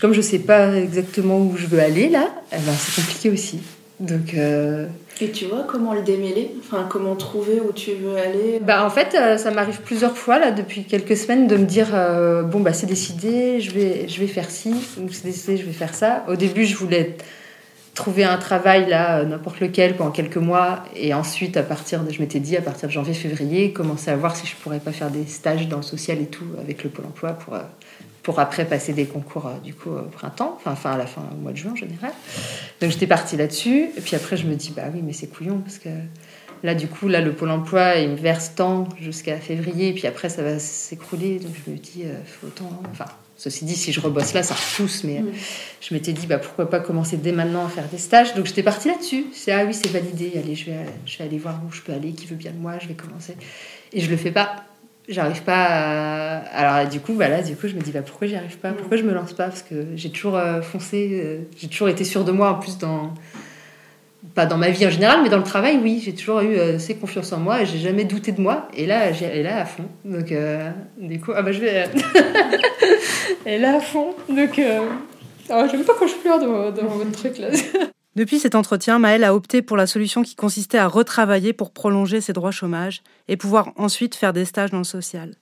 comme je sais pas exactement où je veux aller là, eh ben, c'est compliqué aussi. Donc euh, Et tu vois comment le démêler? Enfin, comment trouver où tu veux aller? Bah en fait, euh, ça m'arrive plusieurs fois là depuis quelques semaines de me dire euh, bon bah c'est décidé, je vais je vais faire ci ou c'est décidé, je vais faire ça. Au début, je voulais trouver un travail là n'importe lequel pendant quelques mois et ensuite à partir de je m'étais dit à partir de janvier février commencer à voir si je pourrais pas faire des stages dans le social et tout avec le pôle emploi pour pour après passer des concours euh, du coup au printemps, enfin, enfin à la fin au mois de juin en général. Donc j'étais partie là-dessus. Et puis après je me dis bah oui mais c'est couillon parce que là du coup là le pôle emploi il me verse tant jusqu'à février et puis après ça va s'écrouler. Donc je me dis euh, faut autant enfin ceci dit si je rebosse là ça repousse mais Mm. je m'étais dit bah pourquoi pas commencer dès maintenant à faire des stages. Donc j'étais partie là-dessus. C'est ah oui c'est validé. Allez je vais je vais aller voir où je peux aller qui veut bien de moi je vais commencer. Et je le fais pas j'arrive pas à... alors du coup voilà du coup je me dis bah pourquoi j'y arrive pas? Pourquoi je me lance pas? Parce que j'ai toujours euh, foncé euh, j'ai toujours été sûre de moi en plus dans pas dans ma vie en général mais dans le travail oui. J'ai toujours eu euh, assez confiance en moi et j'ai jamais douté de moi. Et là j'ai là à fond. Donc euh, du coup ah bah je vais et là à fond. Donc euh... oh, j'aime pas quand je pleure dans, dans votre truc là Depuis cet entretien, Maëlle a opté pour la solution qui consistait à retravailler pour prolonger ses droits chômage et pouvoir ensuite faire des stages dans le social.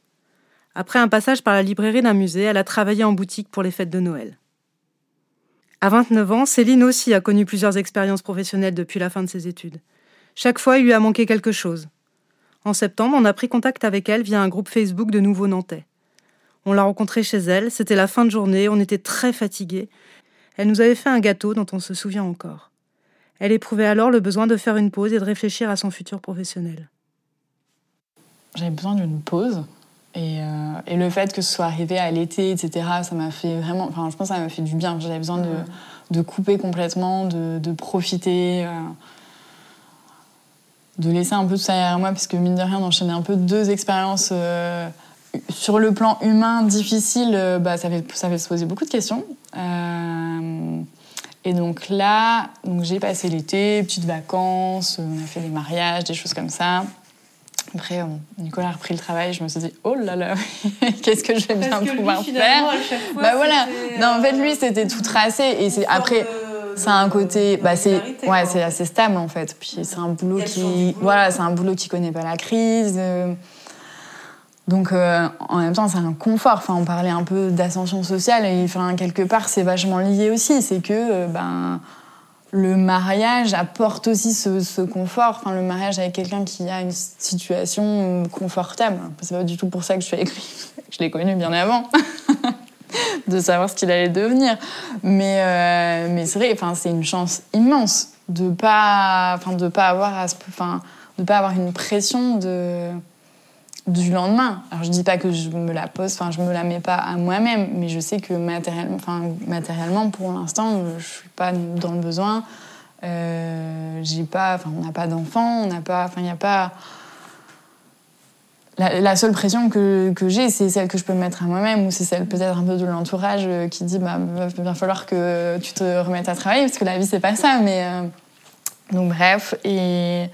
Après un passage par la librairie d'un musée, elle a travaillé en boutique pour les fêtes de Noël. À 29 ans, Céline aussi a connu plusieurs expériences professionnelles depuis la fin de ses études. Chaque fois, il lui a manqué quelque chose. En septembre, on a pris contact avec elle via un groupe Facebook de nouveaux Nantais. On l'a rencontrée chez elle, c'était la fin de journée, on était très fatigués. Elle nous avait fait un gâteau dont on se souvient encore. Elle éprouvait alors le besoin de faire une pause et de réfléchir à son futur professionnel. J'avais besoin d'une pause. Et, euh, le fait que ce soit arrivé à l'été, etc., ça m'a fait vraiment. Enfin, je pense que ça m'a fait du bien. J'avais besoin de, de, couper complètement, de, de profiter, euh, de laisser un peu tout ça derrière moi, parce que mine de rien, d'enchaîner un peu deux expériences euh, sur le plan humain difficiles, bah, ça, fait, ça fait se poser beaucoup de questions. et donc là, donc j'ai passé l'été, petites vacances, on a fait des mariages, des choses comme ça. Après, Nicolas a repris le travail, je me suis dit, oh là là, qu'est-ce que je vais bien pouvoir lui, faire fois, Bah voilà, non, en fait, euh, lui, c'était tout tracé. Et c'est après, c'est un côté, bah c'est, ouais, c'est assez stable en fait. Puis c'est un boulot qui, voilà, c'est un boulot qui connaît pas la crise. Donc, euh, en même temps, c'est un confort. Enfin, on parlait un peu d'ascension sociale et enfin, quelque part, c'est vachement lié aussi. C'est que, euh, ben le mariage apporte aussi ce, confort. Enfin, le mariage avec quelqu'un qui a une situation confortable. C'est pas du tout pour ça que je suis avec. Je l'ai connu bien avant. de savoir ce qu'il allait devenir. Mais, euh, mais c'est vrai, c'est une chance immense de pas, pas pas avoir une pression de du lendemain. Alors je dis pas que je me la pose, enfin je me la mets pas à moi-même, mais je sais que matériellement, matériellement pour l'instant, je suis pas dans le besoin. Euh, j'ai pas, enfin on n'a pas d'enfants, on n'a pas, enfin il n'y a pas. La, seule pression que, que j'ai, c'est celle que je peux me mettre à moi-même, ou c'est celle peut-être un peu de l'entourage qui dit bah va bien falloir que tu te remettes à travailler parce que la vie c'est pas ça. Mais euh... donc bref, et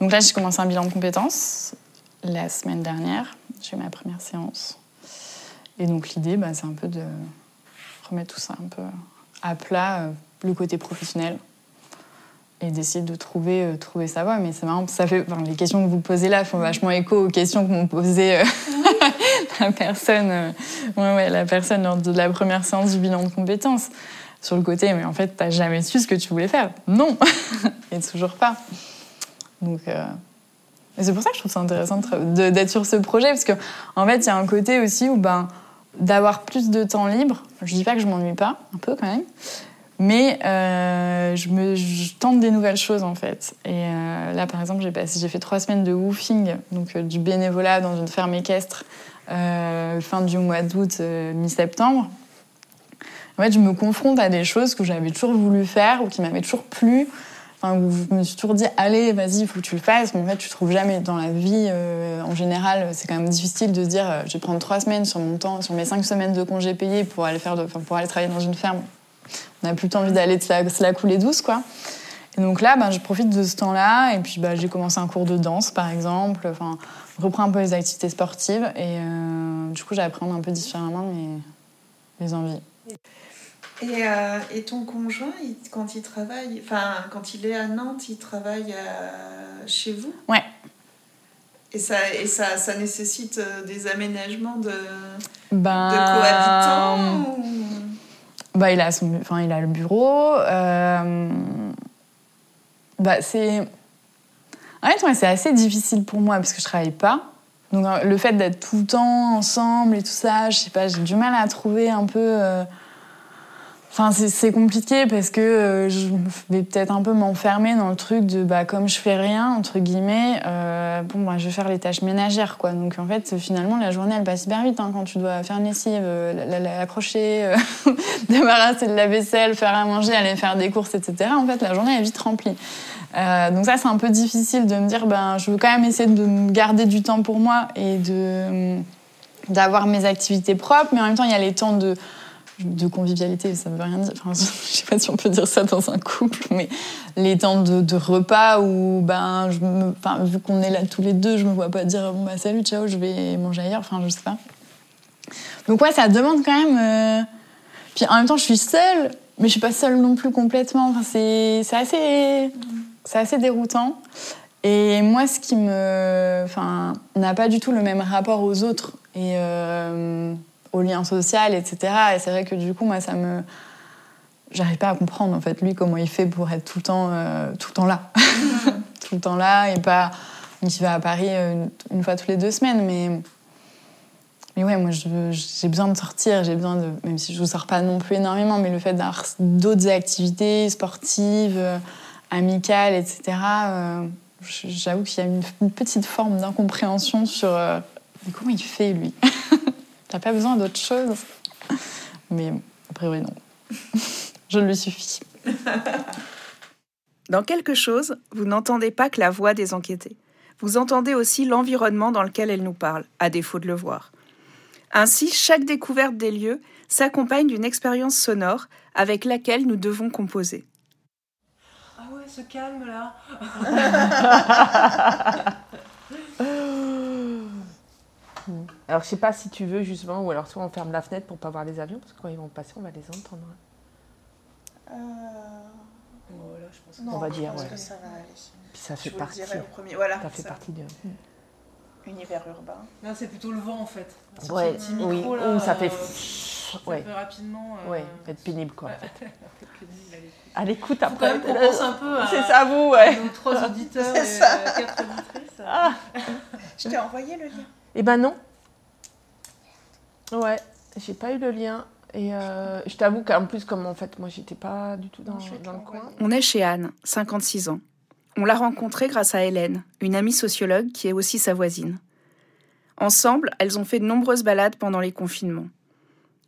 donc là j'ai commencé un bilan de compétences la semaine dernière. J'ai ma première séance. Et donc l'idée, bah, c'est un peu de remettre tout ça un peu à plat, euh, le côté professionnel, et d'essayer de trouver, euh, trouver sa voie. Mais c'est marrant, ça fait, les questions que vous posez là font vachement écho aux questions que m'ont posées euh, la personne, ouais, ouais, la personne lors de la première séance du bilan de compétences. Sur le côté, mais en fait, t'as jamais su ce que tu voulais faire. Non, et toujours pas. Donc. Et c'est pour ça que je trouve ça intéressant d'être sur ce projet, parce qu'en en fait, il y a un côté aussi où ben, d'avoir plus de temps libre, je dis pas que je m'ennuie pas, un peu quand même, mais euh, je, me, tente des nouvelles choses en fait. Et euh, là, par exemple, j'ai j'ai fait trois semaines de woofing, donc euh, du bénévolat dans une ferme équestre, fin du mois d'août, mi-septembre. En fait, je me confronte à des choses que j'avais toujours voulu faire ou qui m'avaient toujours plu où je me suis toujours dit allez vas-y il faut que tu le fasses. Mais en fait tu trouves jamais. Dans la vie euh, en général c'est quand même difficile de se dire euh, je vais prendre trois semaines sur mon temps sur mes cinq semaines de congés payés pour aller faire pour aller travailler dans une ferme. On n'a plus envie d'aller se la, la couler douce quoi. Et donc là ben, je profite de ce temps là et puis ben, j'ai commencé un cours de danse par exemple. Enfin je reprends un peu les activités sportives. Et euh, du coup j'apprends un peu différemment mes, mes envies et, euh, et, ton conjoint, il, quand il travaille, enfin, quand il est à Nantes, il travaille euh, chez vous? Ouais. Et ça, et ça, ça nécessite euh, des aménagements de, ben, de cohabitants ou... bah, il, a son, enfin, il a le bureau. bah, c'est. En fait, ouais, c'est assez difficile pour moi parce que je travaille pas. Donc euh, le fait d'être tout le temps ensemble et tout ça, je sais pas, j'ai du mal à trouver un peu. euh, Enfin, c'est- compliqué parce que euh, je vais peut-être un peu m'enfermer dans le truc de bah, comme je fais rien, entre guillemets, euh, bon, bah, je vais faire les tâches ménagères. Quoi. Donc en fait, finalement, la journée, elle passe hyper vite hein, quand tu dois faire une lessive, euh, la- la- l'accrocher, euh, débarrasser de la vaisselle, faire à manger, aller faire des courses, etc. En fait, la journée est vite remplie. Euh, donc ça, c'est un peu difficile de me dire, ben, je veux quand même essayer de garder du temps pour moi et de d'avoir mes activités propres, mais en même temps, il y a les temps de de convivialité, ça veut rien dire. Enfin, je sais pas si on peut dire ça dans un couple, mais les temps de, repas où, ben, vu qu'on est là tous les deux, je me vois pas dire bon bah salut, ciao, je vais manger ailleurs. Enfin, je sais pas. Donc ouais, ça demande quand même. euh, Puis en même temps, je suis seule, mais je suis pas seule non plus complètement. Enfin, c'est c'est assez, c'est assez déroutant. Et moi, ce qui me, enfin, n'a pas du tout le même rapport aux autres et euh, au lien social, etc. Et c'est vrai que du coup, moi, ça me, j'arrive pas à comprendre en fait lui comment il fait pour être tout le temps, euh, tout le temps là, tout le temps là et pas, il va à Paris euh, une, une fois toutes les deux semaines, mais. Mais ouais, moi j'ai besoin de sortir, j'ai besoin de. Même si je ne sors pas non plus énormément, mais le fait d'avoir d'autres activités sportives, euh, amicales, etc., euh, j'avoue qu'il y a une, une petite forme d'incompréhension sur. euh, mais comment il fait lui? T'as pas besoin d'autre chose Mais a priori, non. je lui suffis. Dans quelque chose, vous n'entendez pas que la voix des enquêtés. Vous entendez aussi l'environnement dans lequel elles nous parlent, à défaut de le voir. Ainsi, chaque découverte des lieux s'accompagne d'une expérience sonore avec laquelle nous devons composer. Ah ouais, ce calme là. Alors, je sais pas si tu veux, justement, ou alors soit on ferme la fenêtre pour pas voir les avions, parce que quand ils vont passer, on va les entendre. on va dire, ouais. Puis ça fait Je vous le partie. dirai au premier- voilà, ça fait ça. partie de. Univers urbain. Là, c'est plutôt le vent en fait. Ouais, petit- petit oui, micro, là, ou ça fait. euh, ça ça peut rapidement. euh, Ouais, être pénible, quoi. en Ouais. fait. à l'écoute. À l'écoute Faut après. quand même qu'on pense un peu à, C'est ça, vous, ouais. à nos trois auditeurs et ça. euh, quatre auditrices. Ah. Je t'ai envoyé le lien. Eh ben non. Ouais, j'ai pas eu le lien. Et euh, je t'avoue qu'en plus, comme en fait, moi, j'étais pas du tout dans, dans le coin. On est chez Anne, 56 ans. On l'a rencontrée grâce à Hélène, une amie sociologue qui est aussi sa voisine. Ensemble, elles ont fait de nombreuses balades pendant les confinements.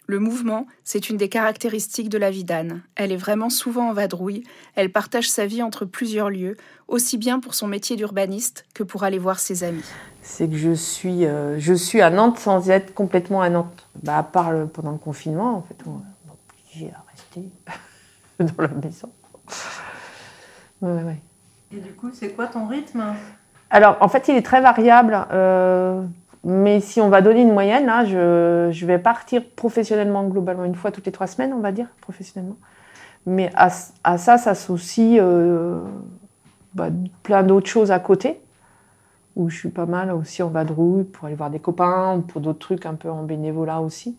Le mouvement, c'est une des caractéristiques de la vie d'Anne. Elle est vraiment souvent en vadrouille, elle partage sa vie entre plusieurs lieux, aussi bien pour son métier d'urbaniste que pour aller voir ses amis. C'est que je suis, euh, je suis à Nantes sans être complètement à Nantes. Bah, à part le- pendant le confinement, en fait, on est obligé à rester dans la maison. Ouais, ouais, ouais. Et du coup, c'est quoi ton rythme? Alors, en fait, il est très variable. euh, mais si on va donner une moyenne, là, je, je vais partir professionnellement, globalement, une fois toutes les trois semaines, on va dire, professionnellement. Mais à, à ça s'associe euh, bah, plein d'autres choses à côté, où je suis pas mal aussi en vadrouille pour aller voir des copains, ou pour d'autres trucs un peu en bénévolat aussi.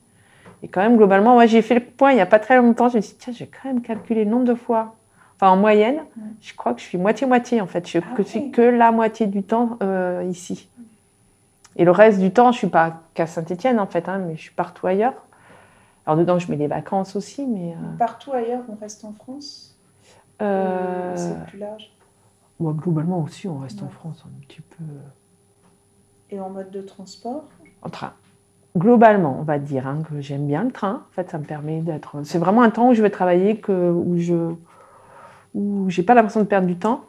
Et quand même, globalement, moi, j'ai fait le point il n'y a pas très longtemps. Je me suis dit, tiens, j'ai quand même calculé le nombre de fois. Enfin, en moyenne, je crois que je suis moitié-moitié, en fait. Je que suis que la moitié du temps euh, ici. Et le reste du temps, je suis pas qu'à Saint-Etienne, en fait, hein, mais je suis partout ailleurs. Alors, dedans, je mets des vacances aussi, mais... euh, Partout ailleurs, on reste en France? euh, C'est plus large? Bon, globalement aussi, on reste en France un petit peu... Et en mode de transport? En train. Globalement, on va dire hein, que j'aime bien le train. En fait, ça me permet d'être. C'est vraiment un temps où je vais travailler, que, où je où j'ai pas l'impression de perdre du temps.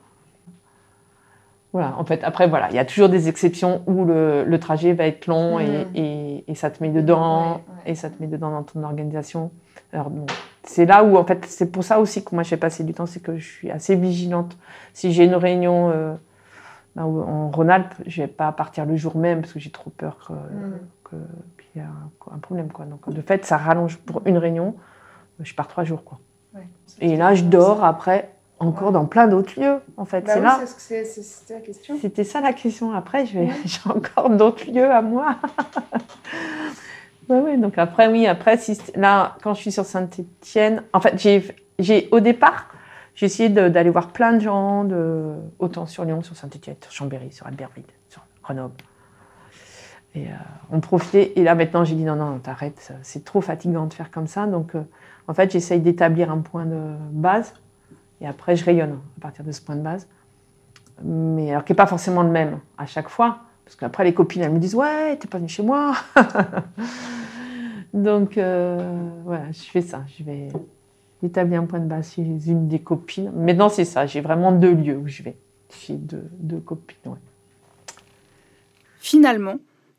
Voilà. En fait, après, voilà, il y a toujours des exceptions où le, le trajet va être long et, Mhm. et- et ça te met dedans et ça te met dedans dans ton organisation. Alors bon, c'est là où en fait, c'est pour ça aussi que moi j'ai passé du temps, c'est que je suis assez vigilante. Si j'ai une réunion euh, ben, en Rhône-Alpes, je vais pas partir le jour même parce que j'ai trop peur que, que- qu'il y ait un, un problème quoi. Donc de fait, ça rallonge pour une réunion. Je pars trois jours quoi. Ouais. Et là, je dors après encore dans plein d'autres lieux en fait. Bah c'est oui, là. c'est ce que c'est- c'est- c'était la question. C'était ça la question. Après, je vais- j'ai encore d'autres lieux à moi. ouais, ouais, donc après, oui, après, là, quand je suis sur Saint-Etienne, en fait, j'ai, au départ, j'ai essayé d'aller voir plein de gens, autant sur Lyon, sur Saint-Etienne, sur Chambéry, sur Albertville, sur Grenoble. Et euh, on profitait. Et là, maintenant, j'ai dit non, non, t'arrêtes, c'est trop fatigant de faire comme ça. Donc, euh, en fait, j'essaye d'établir un point de base. Et après, je rayonne à partir de ce point de base. Mais alors, qui n'est pas forcément le même à chaque fois. Parce qu'après, les copines, elles me disent Ouais, t'es pas venue chez moi. Donc, euh, voilà, je fais ça. Je vais établir un point de base chez une des copines. Maintenant, c'est ça. J'ai vraiment deux lieux où je vais. Chez deux, copines. Finalement,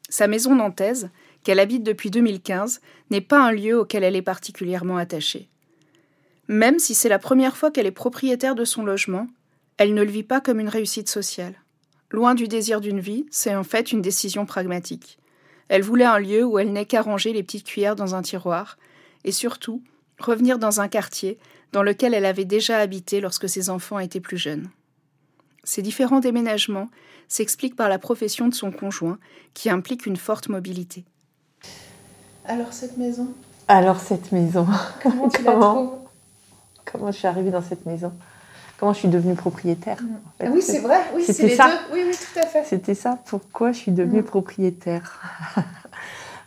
sa maison nantaise, qu'elle habite depuis 2015, n'est pas un lieu auquel elle est particulièrement attachée. Même si c'est la première fois qu'elle est propriétaire de son logement, elle ne le vit pas comme une réussite sociale. Loin du désir d'une vie, c'est en fait une décision pragmatique. Elle voulait un lieu où elle n'ait qu'à ranger les petites cuillères dans un tiroir, et surtout revenir dans un quartier dans lequel elle avait déjà habité lorsque ses enfants étaient plus jeunes. Ces différents déménagements s'expliquent par la profession de son conjoint, qui implique une forte mobilité. Alors cette maison? Alors cette maison. Comment tu la trouves? Comment je suis arrivée dans cette maison? Comment je suis devenue propriétaire en fait. Ah oui, c'est vrai, oui, c'est C'était les ça. deux. Oui, oui, tout à fait. C'était ça, pourquoi je suis devenue propriétaire.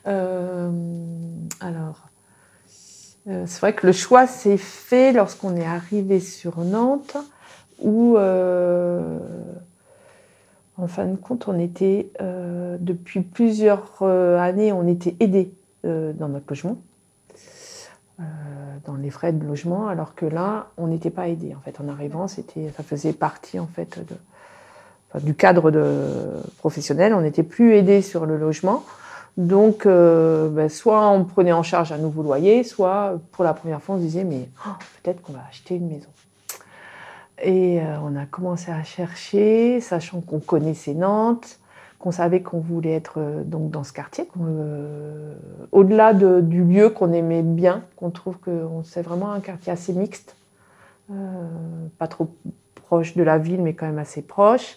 Euh, alors, euh, c'est vrai que le choix s'est fait lorsqu'on est arrivé sur Nantes, où, euh, en fin de compte, on était, depuis plusieurs années, on était aidés dans notre logement, dans les frais de logement, alors que là, on n'était pas aidés. En fait, en arrivant, c'était, ça faisait partie en fait du cadre de, professionnel. On n'était plus aidés sur le logement. Donc, euh, ben, soit on prenait en charge un nouveau loyer, soit pour la première fois, on se disait, mais oh, peut-être qu'on va acheter une maison. Et euh, on a commencé à chercher, sachant qu'on connaissait Nantes, qu'on savait qu'on voulait être euh, donc dans ce quartier, euh, au-delà de- du lieu qu'on aimait bien, qu'on trouve que c'est vraiment un quartier assez mixte, euh, pas trop proche de la ville, mais quand même assez proche.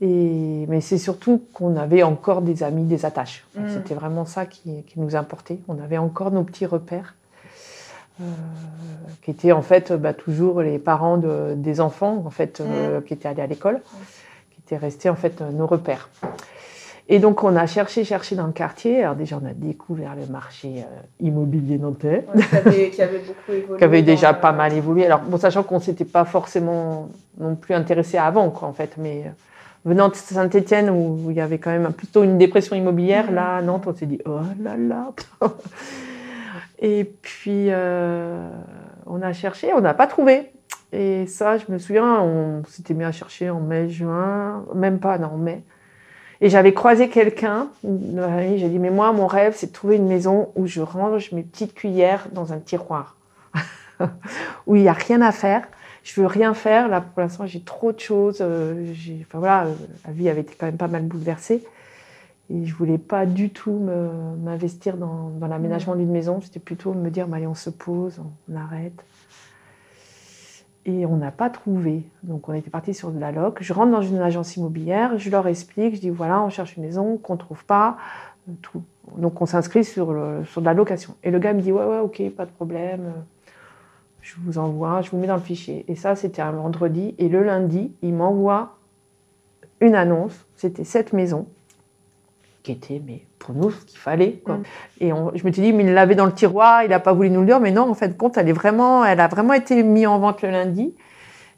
Et, mais c'est surtout qu'on avait encore des amis, des attaches. Mm. C'était vraiment ça qui, qui nous importait. On avait encore nos petits repères, euh, qui étaient en fait bah, toujours les parents de- des enfants en fait, euh, qui étaient allés à l'école, qui étaient restés en fait nos repères. Et donc on a cherché, cherché dans le quartier. Alors déjà on a découvert le marché euh, immobilier nantais Ouais, qui, avait, qui avait beaucoup évolué. qui avait déjà pas mal évolué. Alors, bon, sachant qu'on s'était pas forcément non plus intéressé avant, quoi, en fait, mais euh, venant de Saint-Étienne où il y avait quand même plutôt une dépression immobilière, là, à Nantes, on s'est dit, oh là là. Et puis, euh, on a cherché, on n'a pas trouvé. Et ça, je me souviens, on s'était mis à chercher en mai, juin, même pas, non, en mai. Et j'avais croisé quelqu'un, j'ai dit, mais moi, mon rêve, c'est de trouver une maison où je range mes petites cuillères dans un tiroir où il n'y a rien à faire. Je veux rien faire. Là, pour l'instant, j'ai trop de choses. euh, enfin, voilà, euh, la vie avait été quand même pas mal bouleversée. Et je voulais pas du tout m'investir dans, dans l'aménagement d'une maison. C'était plutôt me dire, bah, allez, on se pose, on, on arrête. Et on n'a pas trouvé. Donc, on était parti sur de la loc. Je rentre dans une agence immobilière, je leur explique, je dis, voilà, on cherche une maison qu'on ne trouve pas. euh. Donc, on s'inscrit sur, sur de la location. Et le gars me dit, ouais, ouais, ok, pas de problème. Je vous envoie, je vous mets dans le fichier. Et ça, c'était un vendredi. Et le lundi, il m'envoie une annonce. C'était cette maison qui était, mais pour nous, ce qu'il fallait. quoi. Et on- je me suis dit, mais il l'avait dans le tiroir, il n'a pas voulu nous le dire. Mais non, en fin de compte, elle, est vraiment, elle a vraiment été mise en vente le lundi.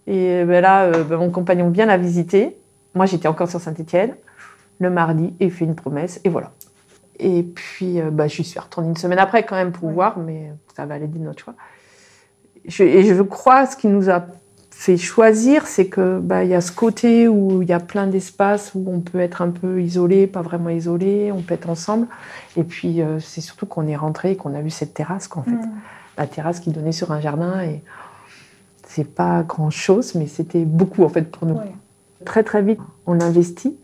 Et ben là, euh, ben, mon compagnon vient la visiter. Moi, j'étais encore sur Saint-Étienne. Le mardi, et fait une promesse. Et voilà. Et puis, euh, bah, je suis retournée une semaine après quand même pour voir, mais ça valait dire notre choix. Je, et je crois ce qui nous a fait choisir, c'est que bah, il y a ce côté où il y a plein d'espaces où on peut être un peu isolé, pas vraiment isolé, on peut être ensemble. Et puis euh, c'est surtout qu'on est rentré et qu'on a vu cette terrasse, qu'en fait, Mm. la terrasse qui donnait sur un jardin et c'est pas grand chose, mais c'était beaucoup en fait pour nous. Ouais. Très très vite, on investit.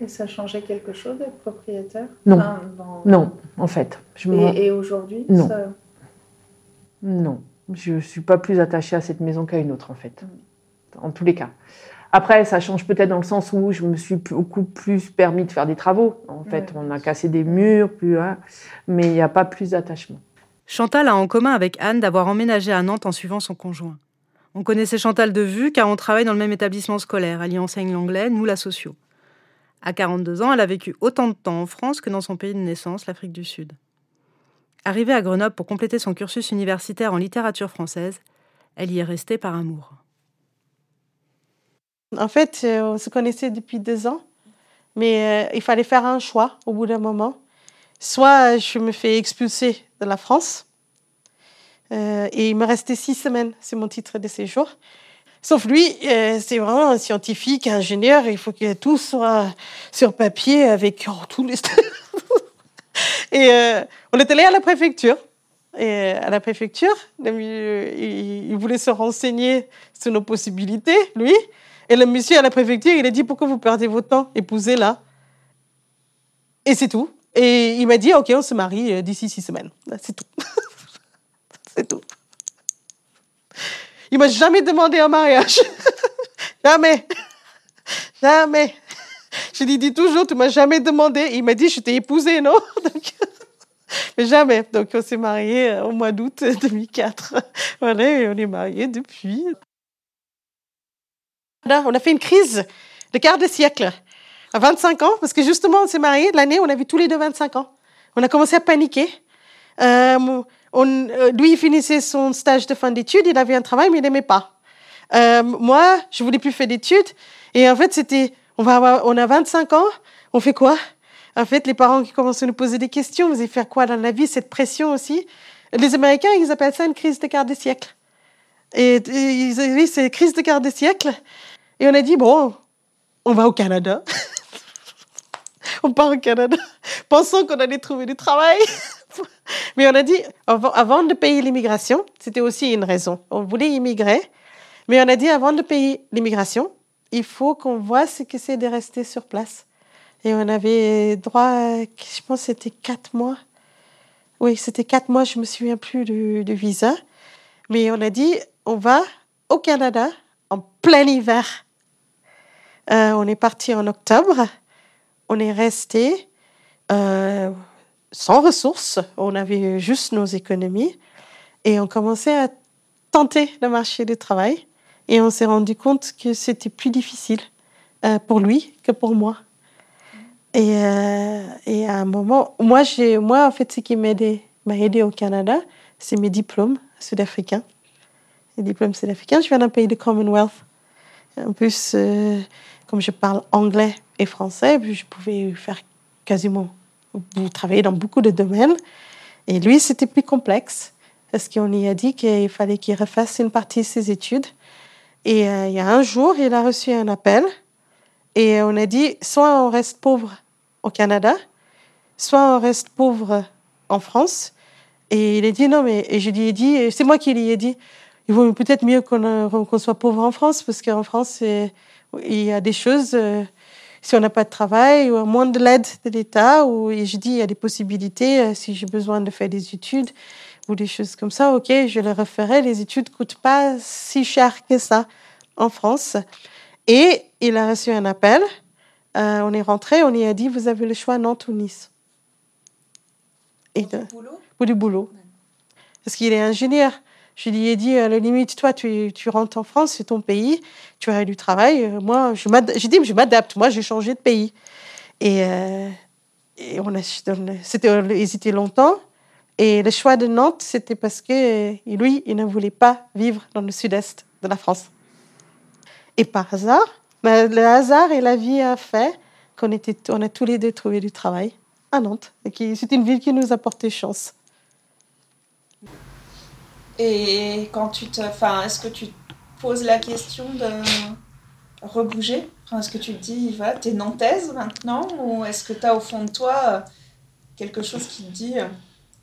Et ça changeait quelque chose d'être propriétaire? Non, Enfin, dans- non, en fait, je me et aujourd'hui Non. ça- Non, je suis pas plus attachée à cette maison qu'à une autre en fait. En tous les cas. Après, ça change peut-être dans le sens où je me suis beaucoup plus permis de faire des travaux. En fait, on a cassé des murs, plus, hein, mais il n'y a pas plus d'attachement. Chantal a en commun avec Anne d'avoir emménagé à Nantes en suivant son conjoint. On connaissait Chantal de vue car on travaille dans le même établissement scolaire. Elle y enseigne l'anglais, nous la socio. À 42 ans, elle a vécu autant de temps en France que dans son pays de naissance, l'Afrique du Sud. Arrivée à Grenoble pour compléter son cursus universitaire en littérature française, elle y est restée par amour. En fait, euh, on se connaissait depuis deux ans, mais euh, il fallait faire un choix au bout d'un moment. Soit je me fais expulser de la France, euh, et il me restait six semaines, c'est mon titre de séjour. Sauf lui, c'est vraiment un scientifique, ingénieur, il faut que tout soit sur papier avec tous les... et euh, on est allé à la préfecture. Et à la préfecture, il, il voulait se renseigner sur nos possibilités, lui. Et le monsieur à la préfecture, il a dit Pourquoi vous perdez votre temps? Épousez-la. Et c'est tout. Et il m'a dit Ok, on se marie euh, d'ici six semaines. C'est tout. c'est tout. Il m'a jamais demandé un mariage. jamais. Jamais. Je lui dis toujours Tu m'as jamais demandé. Il m'a dit Je t'ai épousé, non? Donc, Mais jamais. Donc on s'est mariés euh, au mois d'août 2004. Voilà, et on est mariés depuis. Là, on a fait une crise de quart de siècle à 25 ans, parce que justement, on s'est mariés l'année, on avait tous les deux 25 ans. On a commencé à paniquer. Euh, on, euh, lui, il finissait son stage de fin d'études, il avait un travail, mais il n'aimait pas. Euh, moi, je voulais plus faire d'études. Et en fait, c'était, on, a 25 ans, on fait quoi? En fait, les parents qui commencent à nous poser des questions, vous allez faire quoi dans la vie Cette pression aussi? Les Américains, ils appellent ça une crise de quart de siècle. Et, et oui, c'est crise de quart de siècle. Et on a dit, bon, on va au Canada. on part au Canada, pensant qu'on allait trouver du travail. Mais on a dit, avant de payer l'immigration, c'était aussi une raison. On voulait immigrer, mais on a dit, avant de payer l'immigration, il faut qu'on voit ce que c'est de rester sur place. Et on avait droit, je pense, c'était quatre mois. Oui, c'était quatre mois, je me souviens plus du, du visa. Mais on a dit, on va au Canada en plein hiver. Euh, on est parti en octobre. On est resté euh, sans ressources. On avait juste nos économies. Et on commençait à tenter le marché du travail. Et on s'est rendu compte que c'était plus difficile euh, pour lui que pour moi. Et, euh, à un moment, moi, moi, en fait, ce qui m'a aidé, aidé au Canada, c'est mes diplômes sud-africains. Les diplômes sud-africains, je viens d'un pays de Commonwealth. En plus, euh, comme je parle anglais et français, je pouvais faire quasiment, travailler dans beaucoup de domaines. Et lui, c'était plus complexe, parce qu'on y a dit qu'il fallait qu'il refasse une partie de ses études. Et euh, il y a un jour, il a reçu un appel, et on a dit, soit on reste pauvre au Canada, soit on reste pauvre en France. Et il a dit, non, mais, et je lui ai dit, c'est moi qui lui ai dit, il vaut peut-être mieux qu'on qu'on soit pauvre en France, parce qu'en France, il y a des choses, euh, si on n'a pas de travail, ou moins de l'aide de l'État, ou je dis, il y a des possibilités, euh, si j'ai besoin de faire des études, ou des choses comme ça, ok, je le referai. Les études ne coûtent pas si cher que ça en France. Et il a reçu un appel. Euh, on est rentré, on lui a dit, vous avez le choix Nantes ou Nice. Et de, pour du boulot. Parce qu'il est ingénieur. Je lui ai dit, à la limite, toi, tu, tu rentres en France, c'est ton pays, tu aurais du travail. Euh, Moi, je j'ai dit, je m'adapte. Moi, j'ai changé de pays. Et, euh, et on a, c'était, on a hésité longtemps. Et le choix de Nantes, c'était parce que lui, il ne voulait pas vivre dans le sud-est de la France. Et par hasard, ben, le hasard et la vie a fait qu'on on a tous les deux trouvé du travail à Nantes. C'est une ville qui nous a porté chance. Et quand tu te. Enfin, est-ce que tu te poses la question de rebouger? Est-ce que tu te dis, va, t'es nantaise maintenant Ou est-ce que tu as au fond de toi euh, quelque chose qui te dit, euh,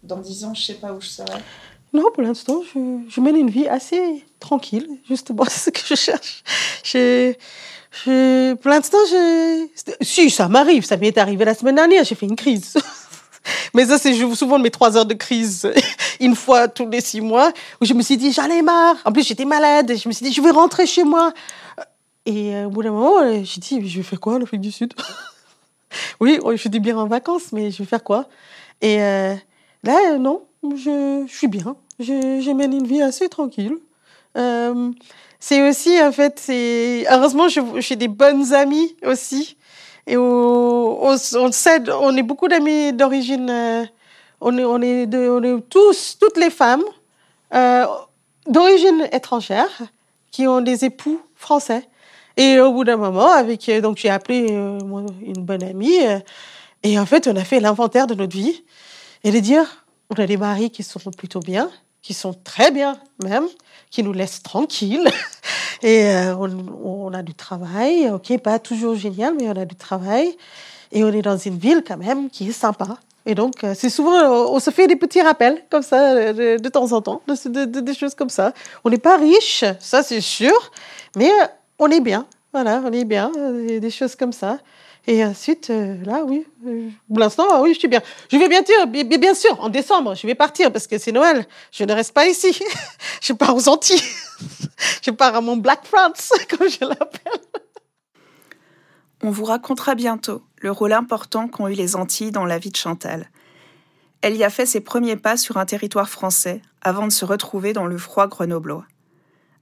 dans 10 ans, je sais pas où je serai Non, pour l'instant, je, je mène une vie assez tranquille. Justement, c'est ce que je cherche. Je, je, pour l'instant. Si, ça m'arrive. Ça m'est arrivé la semaine dernière. J'ai fait une crise. Mais ça, c'est souvent mes trois heures de crise, une fois tous les six mois, où je me suis dit, j'en ai marre. En plus, j'étais malade. Je me suis dit, je vais rentrer chez moi. Et euh, au bout d'un moment, euh, j'ai dit, je vais faire quoi, l'Afrique du Sud? Oui, je suis bien en vacances, mais je vais faire quoi? Et euh, là, non, je, suis bien. Je, je, mène une vie assez tranquille. Euh, c'est aussi, en fait, c'est heureusement, j'ai des bonnes amies aussi. Et on, on, on est beaucoup d'amis d'origine, euh, on, est, on, est on est tous, toutes les femmes euh, d'origine étrangère qui ont des époux français. Et au bout d'un moment, avec, donc j'ai appelé une bonne amie, et en fait, on a fait l'inventaire de notre vie et de dire, on a des maris qui sont plutôt bien, qui sont très bien même, qui nous laissent tranquilles. Et euh, on, a du travail, ok, pas toujours génial, mais on a du travail. Et on est dans une ville quand même qui est sympa. Et donc, euh, c'est souvent, on se fait des petits rappels comme ça, de, temps en temps, de, de- de- des choses comme ça. On n'est pas riche, ça c'est sûr, mais on est bien. Voilà, on est bien, euh, des choses comme ça. Et ensuite, euh, là, oui, euh, pour l'instant, ah oui, je suis bien. Je vais bien sûr, bien, bien sûr, en décembre, je vais partir parce que c'est Noël. Je ne reste pas ici. je pars aux Antilles. je pars à mon Black France, comme je l'appelle. On vous racontera bientôt le rôle important qu'ont eu les Antilles dans la vie de Chantal. Elle y a fait ses premiers pas sur un territoire français avant de se retrouver dans le froid grenoblois.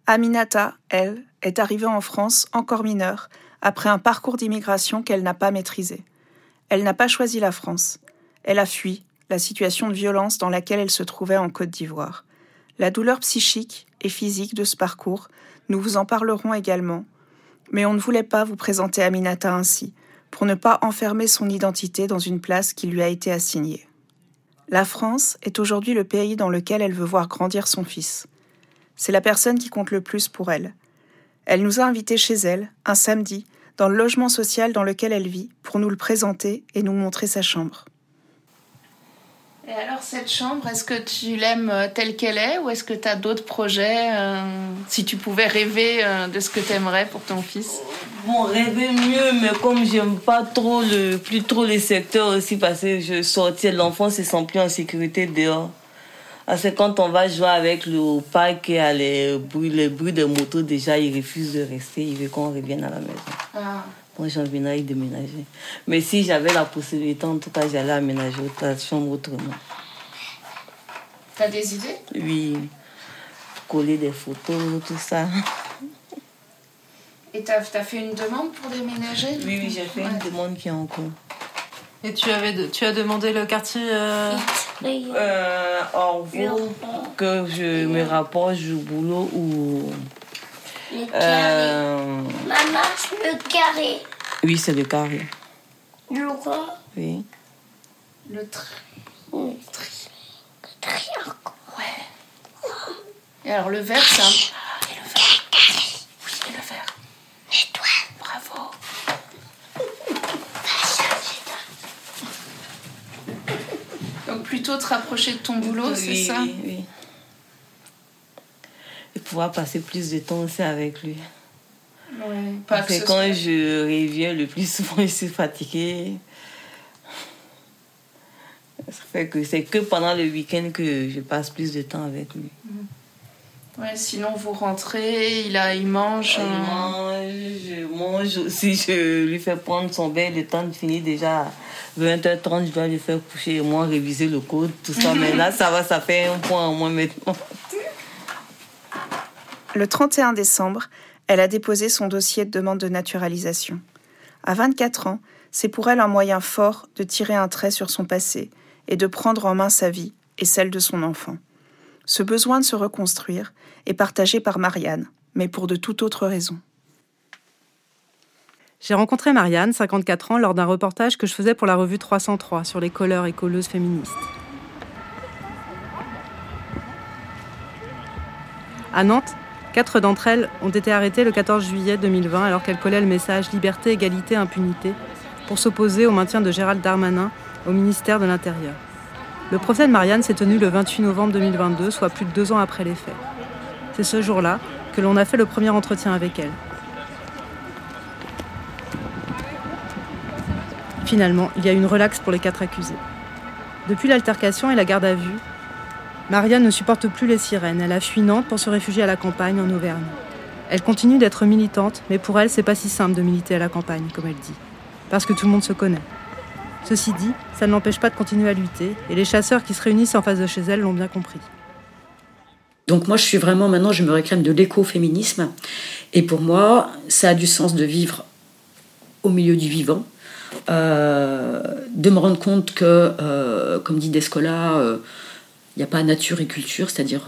Aminata, elle, est arrivée en France encore mineure après un parcours d'immigration qu'elle n'a pas maîtrisé. Elle n'a pas choisi la France. Elle a fui la situation de violence dans laquelle elle se trouvait en Côte d'Ivoire. La douleur psychique et physique de ce parcours, nous vous en parlerons également, mais on ne voulait pas vous présenter Aminata ainsi, pour ne pas enfermer son identité dans une place qui lui a été assignée. La France est aujourd'hui le pays dans lequel elle veut voir grandir son fils. C'est la personne qui compte le plus pour elle. Elle nous a invités chez elle, un samedi, dans le logement social dans lequel elle vit, pour nous le présenter et nous montrer sa chambre. Et alors, cette chambre, est-ce que tu l'aimes euh, telle qu'elle est ou est-ce que tu as d'autres projets euh, Si tu pouvais rêver euh, de ce que tu aimerais pour ton fils? Bon, rêver mieux, mais comme j'aime pas trop le, plus trop les secteurs aussi, parce que je sortais l'enfant se sent plus en sécurité dehors. Parce que quand on va jouer avec le parc et à les bruits, les bruits des motos, déjà, il refuse de rester, il veut qu'on revienne à la maison. Ah. Moi, j'ai envie d'aller déménager. Mais si j'avais la possibilité, en tout cas, j'allais aménager la chambre autrement. T'as des idées? Oui, coller des photos, tout ça. Et t'as as fait une demande pour déménager? Oui, oui, j'ai fait une demande qui est en cours. Et tu, avais de- tu as demandé le quartier euh, Euh, Orvaux, que je me rapproche du boulot ou. Le Euh, Maman, le carré. oui, c'est le carré. Le rond. Oui. Le tri. Le triangle. Ouais. Et alors le vert, c'est un. Et le vert. Oui, et le vert. L'étoile. Bravo. Donc plutôt te rapprocher de ton boulot, c'est Oui, ça? oui, oui. Et pouvoir passer plus de temps aussi avec lui. Ouais. Pas Parce que quand soit- je reviens, le plus souvent, je suis fatiguée. Ça fait que c'est que pendant le week-end que je passe plus de temps avec lui. Ouais, sinon vous rentrez, il, a, il mange. Il euh, mange, je mange aussi, je lui fais prendre son bain, le temps de finir déjà à 20h30, je dois lui faire coucher et moi réviser le code, tout ça. Mais là, ça va, ça fait un point en moins maintenant. Le 31 décembre, elle a déposé son dossier de demande de naturalisation. À 24 ans, c'est pour elle un moyen fort de tirer un trait sur son passé et de prendre en main sa vie et celle de son enfant. Ce besoin de se reconstruire est partagé par Marianne, mais pour de toute autre raison. J'ai rencontré Marianne, 54 ans, lors d'un reportage que je faisais pour la revue 303 sur les colleurs et colleuses féministes. À Nantes, quatre d'entre elles ont été arrêtées le 14 juillet 2020 alors qu'elles collaient le message Liberté, égalité, impunité pour s'opposer au maintien de Gérald Darmanin au ministère de l'Intérieur. Le procès de Marianne s'est tenu le 28 novembre 2022, soit plus de deux ans après les faits. C'est ce jour-là que l'on a fait le premier entretien avec elle. Finalement, il y a une relaxe pour les quatre accusés. Depuis l'altercation et la garde à vue, Marianne ne supporte plus les sirènes. Elle a fui Nantes pour se réfugier à la campagne en Auvergne. Elle continue d'être militante, mais pour elle, c'est pas si simple de militer à la campagne, comme elle dit, parce que tout le monde se connaît. Ceci dit, ça ne l'empêche pas de continuer à lutter, et les chasseurs qui se réunissent en face de chez elle l'ont bien compris. Donc moi, je suis vraiment, maintenant, je me réclame de l'écoféminisme. Et pour moi, ça a du sens de vivre au milieu du vivant, euh, de me rendre compte que, euh, comme dit Descola, euh, il n'y a pas nature et culture, c'est-à-dire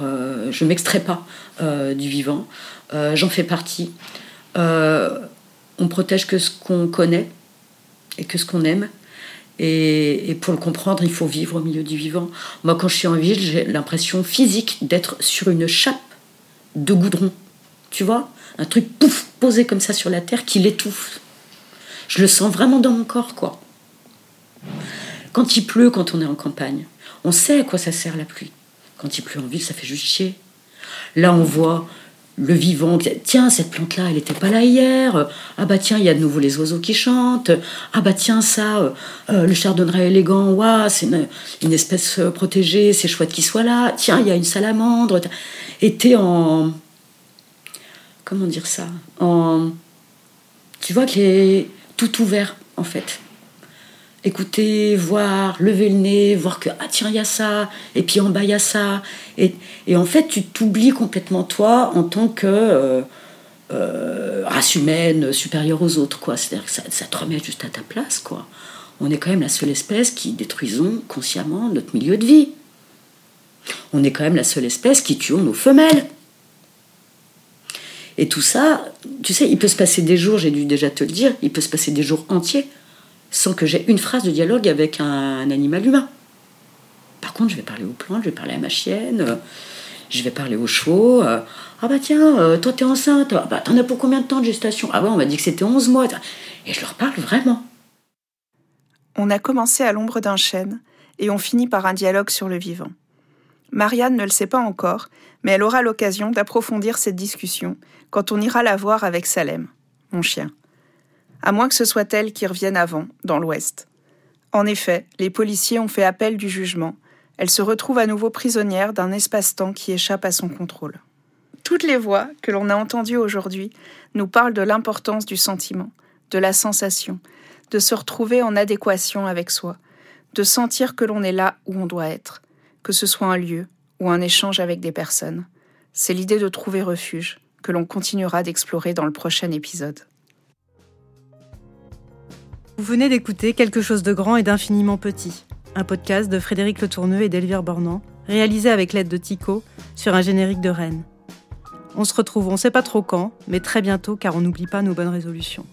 je ne m'extrais pas du vivant, j'en fais partie. On protège que ce qu'on connaît et que ce qu'on aime. Et, pour le comprendre, il faut vivre au milieu du vivant. Moi, quand je suis en ville, j'ai l'impression physique d'être sur une chape de goudron. Tu vois? Un truc pouf, posé comme ça sur la terre qui l'étouffe. Je le sens vraiment dans mon corps, quoi. Quand il pleut, quand on est en campagne, on sait à quoi ça sert la pluie. Quand il pleut en ville, ça fait juste chier. Là, on voit le vivant. Tiens, cette plante-là, elle n'était pas là hier. Ah bah tiens, il y a de nouveau les oiseaux qui chantent. Ah bah tiens, ça, euh, euh, le chardonneret élégant, ouah, c'est une, espèce euh, protégée, c'est chouette qu'il soit là. Tiens, il y a une salamandre. Et t'es en... Comment dire ça En... Tu vois qu'il est tout ouvert, en fait écouter, voir, lever le nez, voir que, ah tiens, il y a ça, et puis en bas, il y a ça. Et, en fait, tu t'oublies complètement toi en tant que euh, euh, race humaine supérieure aux autres, quoi. C'est-à-dire que ça, ça te remet juste à ta place, quoi. On est quand même la seule espèce qui détruisons consciemment notre milieu de vie. On est quand même la seule espèce qui tuons nos femelles. Et tout ça, tu sais, il peut se passer des jours, j'ai dû déjà te le dire, il peut se passer des jours entiers sans que j'ai une phrase de dialogue avec un, animal humain. Par contre, je vais parler aux plantes, je vais parler à ma chienne, euh, je vais parler aux chevaux. euh, ah bah tiens, euh, toi t'es enceinte, ah bah t'en as pour combien de temps de gestation? Ah bah on m'a dit que c'était 11 mois. Et je leur parle vraiment. On a commencé à l'ombre d'un chêne et on finit par un dialogue sur le vivant. Marianne ne le sait pas encore, mais elle aura l'occasion d'approfondir cette discussion quand on ira la voir avec Salem, mon chien. À moins que ce soit elle qui revienne avant, dans l'Ouest. En effet, les policiers ont fait appel du jugement. Elle se retrouve à nouveau prisonnière d'un espace-temps qui échappe à son contrôle. Toutes les voix que l'on a entendues aujourd'hui nous parlent de l'importance du sentiment, de la sensation, de se retrouver en adéquation avec soi, de sentir que l'on est là où on doit être, que ce soit un lieu ou un échange avec des personnes. C'est l'idée de trouver refuge que l'on continuera d'explorer dans le prochain épisode. Vous venez d'écouter Quelque chose de grand et d'infiniment petit, un podcast de Frédéric Le Tourneux et d'Elvire Bornand, réalisé avec l'aide de Tico sur un générique de Rennes. On se retrouve on sait pas trop quand, mais très bientôt car on n'oublie pas nos bonnes résolutions.